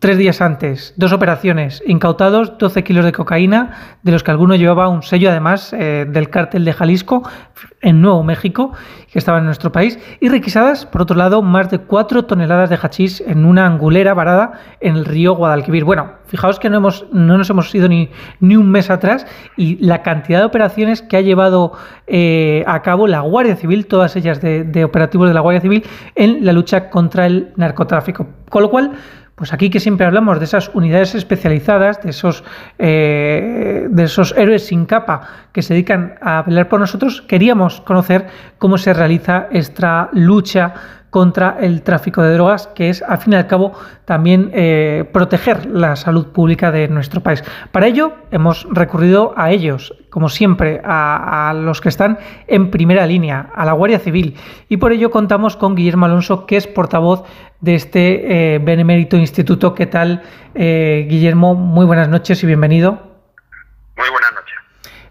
Tres días antes, dos operaciones, incautados 12 kilos de cocaína, de los que alguno llevaba un sello además eh, del cártel de Jalisco en Nuevo México, que estaba en nuestro país, y requisadas, por otro lado, más de 4 toneladas de hachís en una angulera varada en el río Guadalquivir. Bueno, fijaos que no, hemos, no nos hemos ido ni, ni un mes atrás y la cantidad de operaciones que ha llevado eh, a cabo la Guardia Civil, todas ellas de, de operativos de la Guardia Civil, en la lucha contra el narcotráfico. Con lo cual, pues aquí que siempre hablamos de esas unidades especializadas, de esos, eh, de esos héroes sin capa que se dedican a velar por nosotros, queríamos conocer cómo se realiza esta lucha contra el tráfico de drogas, que es, al fin y al cabo, también eh, proteger la salud pública de nuestro país. Para ello, hemos recurrido a ellos, como siempre, a, los que están en primera línea, a la Guardia Civil, y por ello contamos con Guillermo Alonso, que es portavoz de este eh, Benemérito Instituto. ¿Qué tal, eh, Guillermo? Muy buenas noches y bienvenido.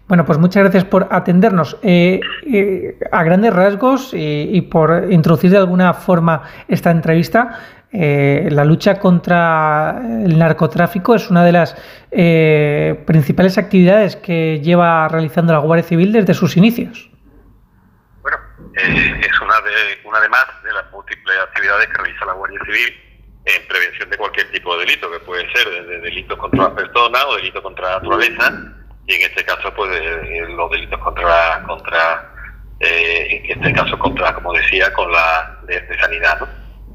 Bueno, pues muchas gracias por atendernos. Eh, eh, a grandes rasgos y, por introducir de alguna forma esta entrevista, eh, la lucha contra el narcotráfico es una de las principales actividades que lleva realizando la Guardia Civil desde sus inicios. Bueno, es una de, una de más de las múltiples actividades que realiza la Guardia Civil en prevención de cualquier tipo de delito, que puede ser desde delitos contra la persona o delitos contra la naturaleza y en este caso pues eh, los delitos contra contra eh, en este caso contra como decía con la de, sanidad ¿no?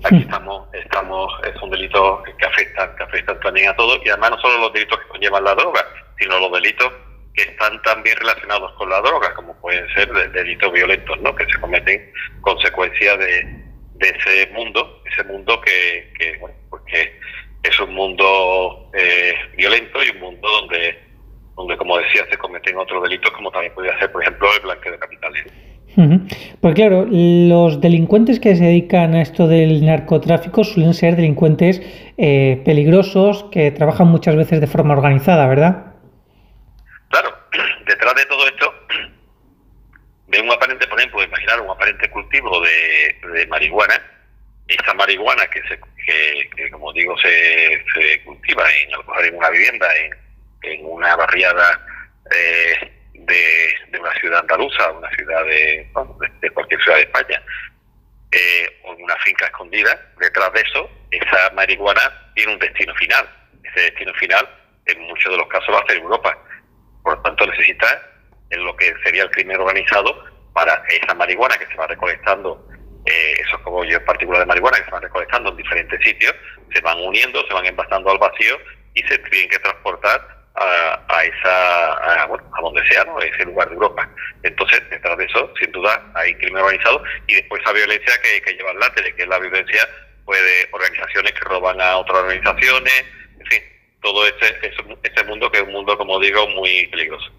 aquí estamos estamos es un delito que afecta que afectan también a todos y además no solo los delitos que conllevan la droga sino los delitos que están también relacionados con la droga como pueden ser delitos violentos no que se cometen consecuencia de, de ese mundo ese mundo que, que bueno porque es un mundo eh, violento y un mundo donde donde, como decía, se cometen otros delitos, como también podría ser, por ejemplo, el blanqueo de capitales. Pues claro, los delincuentes que se dedican a esto del narcotráfico suelen ser delincuentes eh, peligrosos que trabajan muchas veces de forma organizada, ¿verdad? Claro, detrás de todo esto, de un aparente, por ejemplo, imaginar un aparente cultivo de, marihuana, esta marihuana que, se, que, como digo, se, se cultiva en, en una vivienda, en en una barriada eh, de, una ciudad andaluza, una ciudad de, cualquier ciudad de España, eh, o en una finca escondida, detrás de eso, esa marihuana tiene un destino final. Ese destino final, en muchos de los casos, va a ser Europa. Por lo tanto, necesita en lo que sería el crimen organizado para esa marihuana que se va recolectando, eh, esos cogollos partículas de marihuana que se van recolectando en diferentes sitios, se van uniendo, se van envasando al vacío y se tienen que transportar a, esa, a, bueno, a donde sea, ¿no? ese lugar de Europa. Entonces, detrás de eso, sin duda, hay crimen organizado y después esa violencia que, que lleva la tele, que es la violencia pues, de organizaciones que roban a otras organizaciones, en fin, todo este, ese, mundo que es un mundo, como digo, muy peligroso.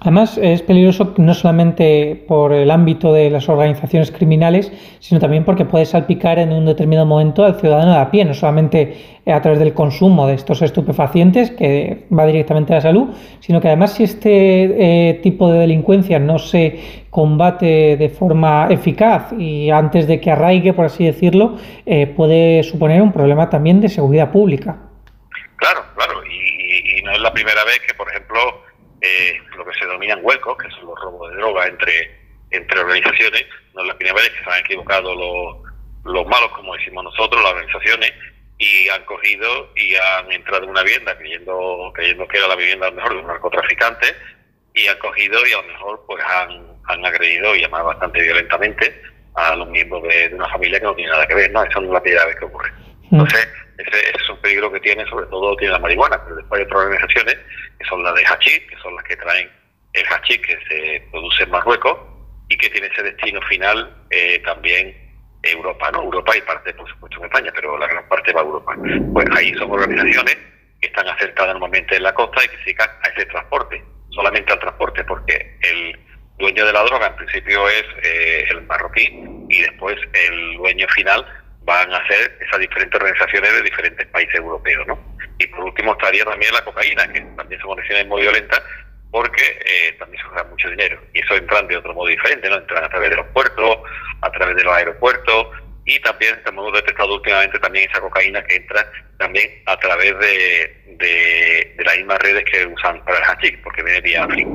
Además, es peligroso no solamente por el ámbito de las organizaciones criminales, sino también porque puede salpicar en un determinado momento al ciudadano de a pie, no solamente a través del consumo de estos estupefacientes, que va directamente a la salud, sino que además si este eh, tipo de delincuencia no se combate de forma eficaz y antes de que arraigue, por así decirlo, eh, puede suponer un problema también de seguridad pública. Claro, claro, y no es la primera vez que, por ejemplo, eh, lo que se denominan huecos, que son los robos de droga entre, entre organizaciones. No es la primera vez que se han equivocado los, los malos, como decimos nosotros, las organizaciones, y han cogido y han entrado en una vivienda creyendo, creyendo que era la vivienda a lo mejor de un narcotraficante y han cogido y a lo mejor pues han, han agredido y además bastante violentamente a los miembros de, una familia que no tiene nada que ver, ¿no? Eso no es la primera vez que ocurre. Mm. Entonces, ese, es un peligro que tiene, sobre todo tiene la marihuana, pero después hay otras organizaciones son las de hachís, que son las que traen el hachís que se produce en Marruecos y que tiene ese destino final eh, también Europa, ¿no? Europa y parte, por supuesto, en España, pero la gran parte va a Europa. Pues ahí son organizaciones que están acertadas normalmente en la costa y que se dedican a ese transporte, solamente al transporte, porque el dueño de la droga en principio es eh, el marroquí y después el dueño final van a ser esas diferentes organizaciones de diferentes países europeos, ¿no? Y por último estaría también la cocaína, que también son condiciones muy violentas porque eh, también se usa mucho dinero. Y eso entran de otro modo diferente, ¿no? Entran a través de los puertos, a través de los aeropuertos y también hemos detectado últimamente también esa cocaína que entra también a través de, de, las mismas redes que usan para el hachís, porque viene vía África.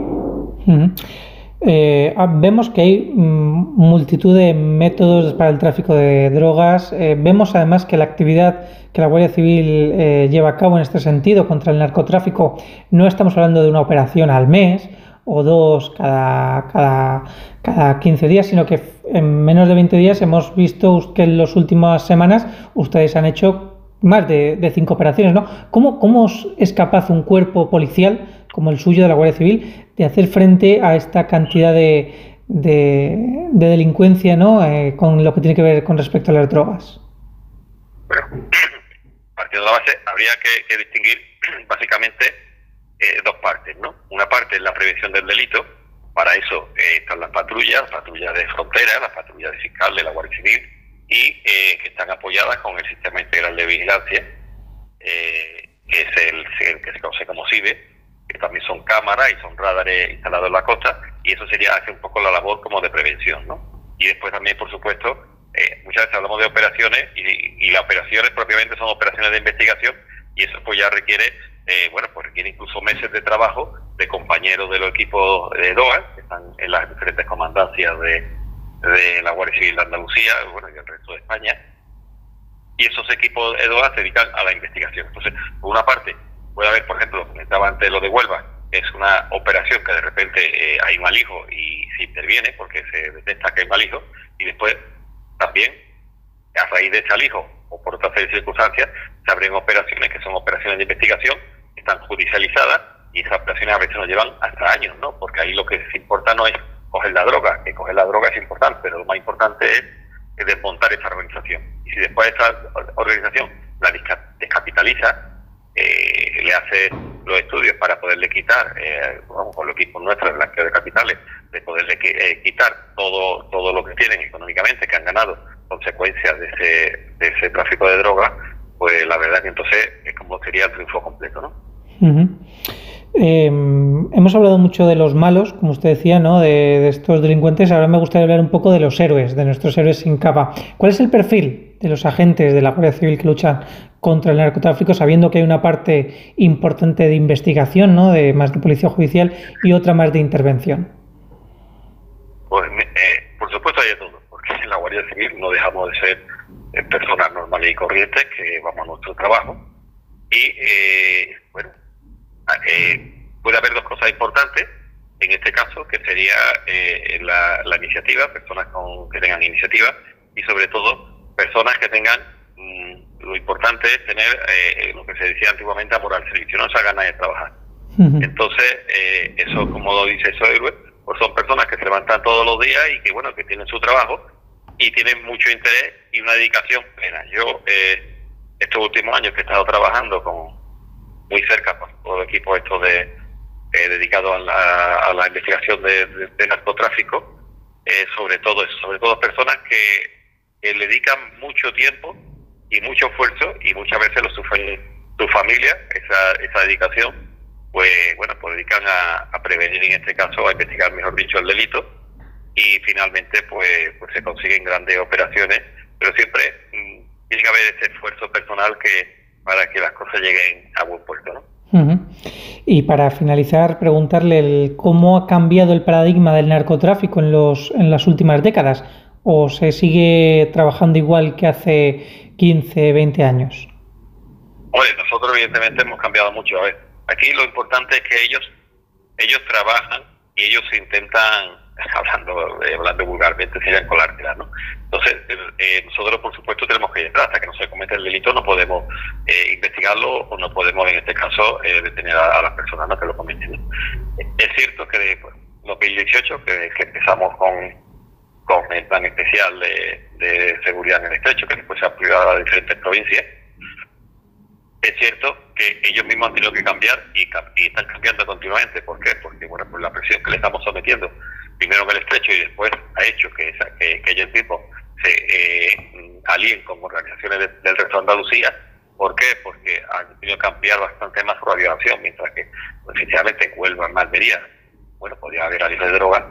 Eh, ah, vemos que hay mm, multitud de métodos para el tráfico de drogas. Eh, vemos además que la actividad que la Guardia Civil eh, lleva a cabo en este sentido contra el narcotráfico no estamos hablando de una operación al mes o dos cada, cada, cada 15 días, sino que en menos de 20 días hemos visto que en las últimas semanas ustedes han hecho más de, cinco operaciones. ¿no? ¿Cómo, ¿Cómo es capaz un cuerpo policial como el suyo de la Guardia Civil de hacer frente a esta cantidad de, de, delincuencia ¿no? Eh, con lo que tiene que ver con respecto a las drogas? Bueno, partiendo de la base, habría que, distinguir básicamente eh, dos partes. ¿no? Una parte es la prevención del delito, para eso eh, están las patrullas, las patrullas de frontera, las patrullas de fiscal de la Guardia Civil, y que están apoyadas con el Sistema Integral de Vigilancia, que es el, el, que se conoce como CIBE, que también son cámaras y son radares instalados en la costa, y eso sería hacer un poco la labor como de prevención, ¿no? Y después también, por supuesto, eh, muchas veces hablamos de operaciones y, las operaciones propiamente son operaciones de investigación y eso pues ya requiere, eh, bueno, pues requiere incluso meses de trabajo de compañeros de los equipos de DOA, que están en las diferentes comandancias de, de la Guardia Civil de Andalucía, bueno, y el resto de España, y esos equipos de DOA se dedican a la investigación. Entonces, por una parte, puede haber, por ejemplo, comentaba antes lo de Huelva, es una operación que de repente eh, hay mal hijo y se interviene porque se detecta que hay mal hijo, y después también, a raíz de ese alijo o por otra serie de circunstancias, se abren operaciones que son operaciones de investigación, están judicializadas y esas operaciones a veces nos llevan hasta años, ¿no? Porque ahí lo que se importa no es coger la droga, que coger la droga es importante, pero lo más importante es, desmontar esa organización. Y si después esa organización la descapitaliza, eh, le hace los estudios para poderle quitar, eh, vamos, con los equipos nuestros, el blanqueo de capitales, de poderle eh, quitar todo, todo lo que tienen económicamente, que han ganado consecuencias de ese, de ese tráfico de drogas, pues la verdad que entonces es como sería el triunfo completo, ¿no? hemos hablado mucho de los malos, como usted decía, ¿no? De, estos delincuentes. Ahora me gustaría hablar un poco de los héroes, de nuestros héroes sin capa. ¿Cuál es el perfil de los agentes de la Guardia Civil que luchan contra el narcotráfico, sabiendo que hay una parte importante de investigación, ¿no? de más de policía judicial y otra más de intervención? Pues, eh, por supuesto hay de todo, porque en la Guardia Civil no dejamos de ser eh, personas normales y corrientes que vamos a nuestro trabajo. Y, eh, bueno, puede haber dos cosas importantes en este caso, que sería la, la, iniciativa, personas con, que tengan iniciativa y sobre todo personas que tengan lo importante es tener eh, lo que se decía antiguamente amor al servicio, no se haga de trabajar. Entonces, eh, eso, como lo dice héroe pues son personas que se levantan todos los días y que, bueno, que tienen su trabajo y tienen mucho interés y una dedicación plena. Yo, eh, estos últimos años que he estado trabajando con muy cerca con todo el equipo esto de, dedicado a la, investigación de, narcotráfico, sobre todo sobre todo personas que, le dedican mucho tiempo y mucho esfuerzo y muchas veces lo sufren su familia, esa, esa dedicación, pues bueno, pues dedican a, prevenir en este caso, a investigar, mejor dicho, el delito. Y finalmente pues, pues se consiguen grandes operaciones, pero siempre mm, tiene que haber ese esfuerzo personal que para que las cosas lleguen a buen puerto, ¿no? Y para finalizar, preguntarle el, cómo ha cambiado el paradigma del narcotráfico en, los, en las últimas décadas, o se sigue trabajando igual que hace 15, 20 años. Bueno, nosotros evidentemente hemos cambiado mucho. A ver, aquí lo importante es que ellos ellos trabajan y ellos intentan, hablando eh, hablando vulgarmente, serían colártelas, ¿no? Entonces, eh, nosotros, por supuesto, tenemos que ir. Hasta que no se cometa el delito, no podemos eh, investigarlo o no podemos, en este caso, detener a, las personas ¿no? que lo cometen. Es cierto que de 2018, que, que empezamos con con el plan especial de, seguridad en el estrecho, que después se ha aplicado a diferentes provincias. Es cierto que ellos mismos han tenido que cambiar y, están cambiando continuamente. ¿Por qué? Porque bueno, pues la presión que le estamos sometiendo, primero en el estrecho y después ha hecho que, que, ellos mismos se eh, alíen con organizaciones del resto de Andalucía. ¿Por qué? Porque han tenido que cambiar bastante más su radiación, mientras que, pues, en Huelva, en bueno, podía haber alias de droga,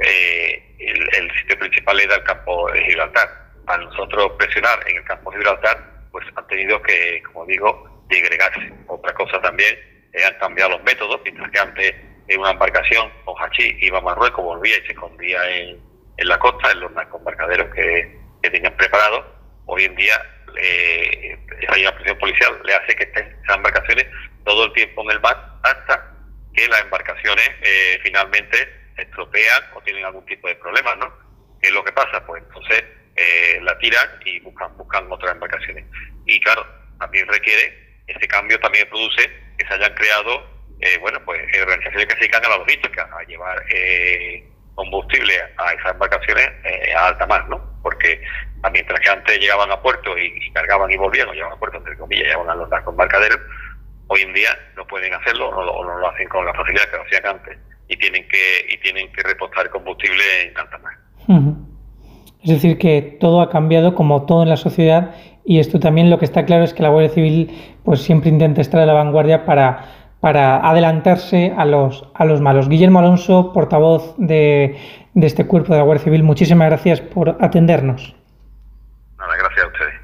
eh, el, sitio principal era el campo de Gibraltar. A nosotros presionar en el campo de Gibraltar, pues han tenido que, como digo, digregarse. Otra cosa también, eh, han cambiado los métodos, mientras que antes en una embarcación con hachís iba a Marruecos, volvía y se escondía en, la costa, en los embarcaderos que, que tenían preparados. Hoy en día, eh, esa presión policial le hace que estén esas embarcaciones todo el tiempo en el mar hasta que las embarcaciones eh, finalmente estropean o tienen algún tipo de problema, ¿no? ¿Qué es lo que pasa? Pues entonces eh, la tiran y buscan, buscan otras embarcaciones. Y claro, también requiere, ese cambio también produce que se hayan creado, eh, bueno, pues organizaciones que se dedican a la logística, a llevar eh, combustible a esas embarcaciones a alta mar, ¿no? Porque mientras que antes llegaban a puerto y, cargaban y volvían, o llegaban a puerto, entre comillas, llegaban a los embarcaderos, hoy en día no pueden hacerlo o no, lo hacen con la facilidad que lo hacían antes y tienen que y tienen que repostar combustible en alta mar. Es decir, que todo ha cambiado como todo en la sociedad y esto también lo que está claro es que la Guardia Civil pues siempre intenta estar a la vanguardia para, para adelantarse a los, a los malos. Guillermo Alonso, portavoz de, de este cuerpo de la Guardia Civil, muchísimas gracias por atendernos. Nada, gracias a ustedes.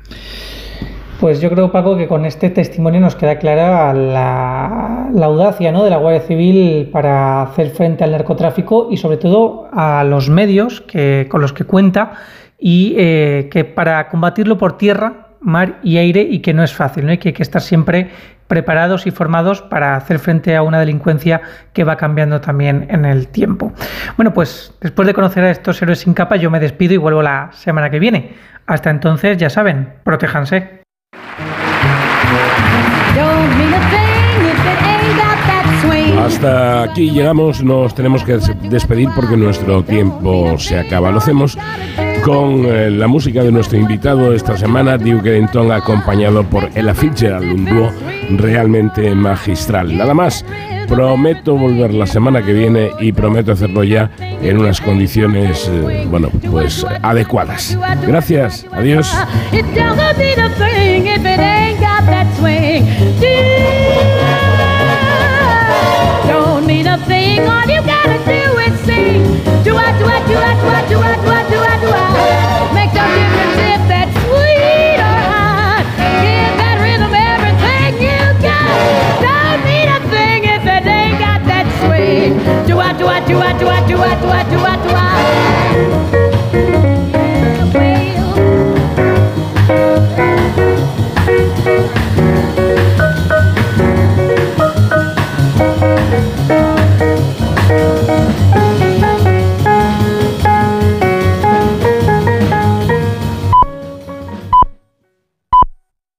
Pues yo creo, Paco, que con este testimonio nos queda clara la, audacia ¿no? de la Guardia Civil para hacer frente al narcotráfico y sobre todo a los medios que, con los que cuenta y eh, que para combatirlo por tierra, mar y aire y que no es fácil, ¿no? y que hay que estar siempre preparados y formados para hacer frente a una delincuencia que va cambiando también en el tiempo. Bueno, pues después de conocer a estos héroes sin capa, yo me despido y vuelvo la semana que viene. Hasta entonces, ya saben, protéjanse. Hasta aquí llegamos, nos tenemos que despedir porque nuestro tiempo se acaba. Lo hacemos con eh, la música de nuestro invitado esta semana, Duke Ellington, acompañado por Ella Fitzgerald, un dúo realmente magistral. Nada más, prometo volver la semana que viene y prometo hacerlo ya en unas condiciones, eh, bueno, pues adecuadas. Gracias, adiós. dua dua dua dua dua.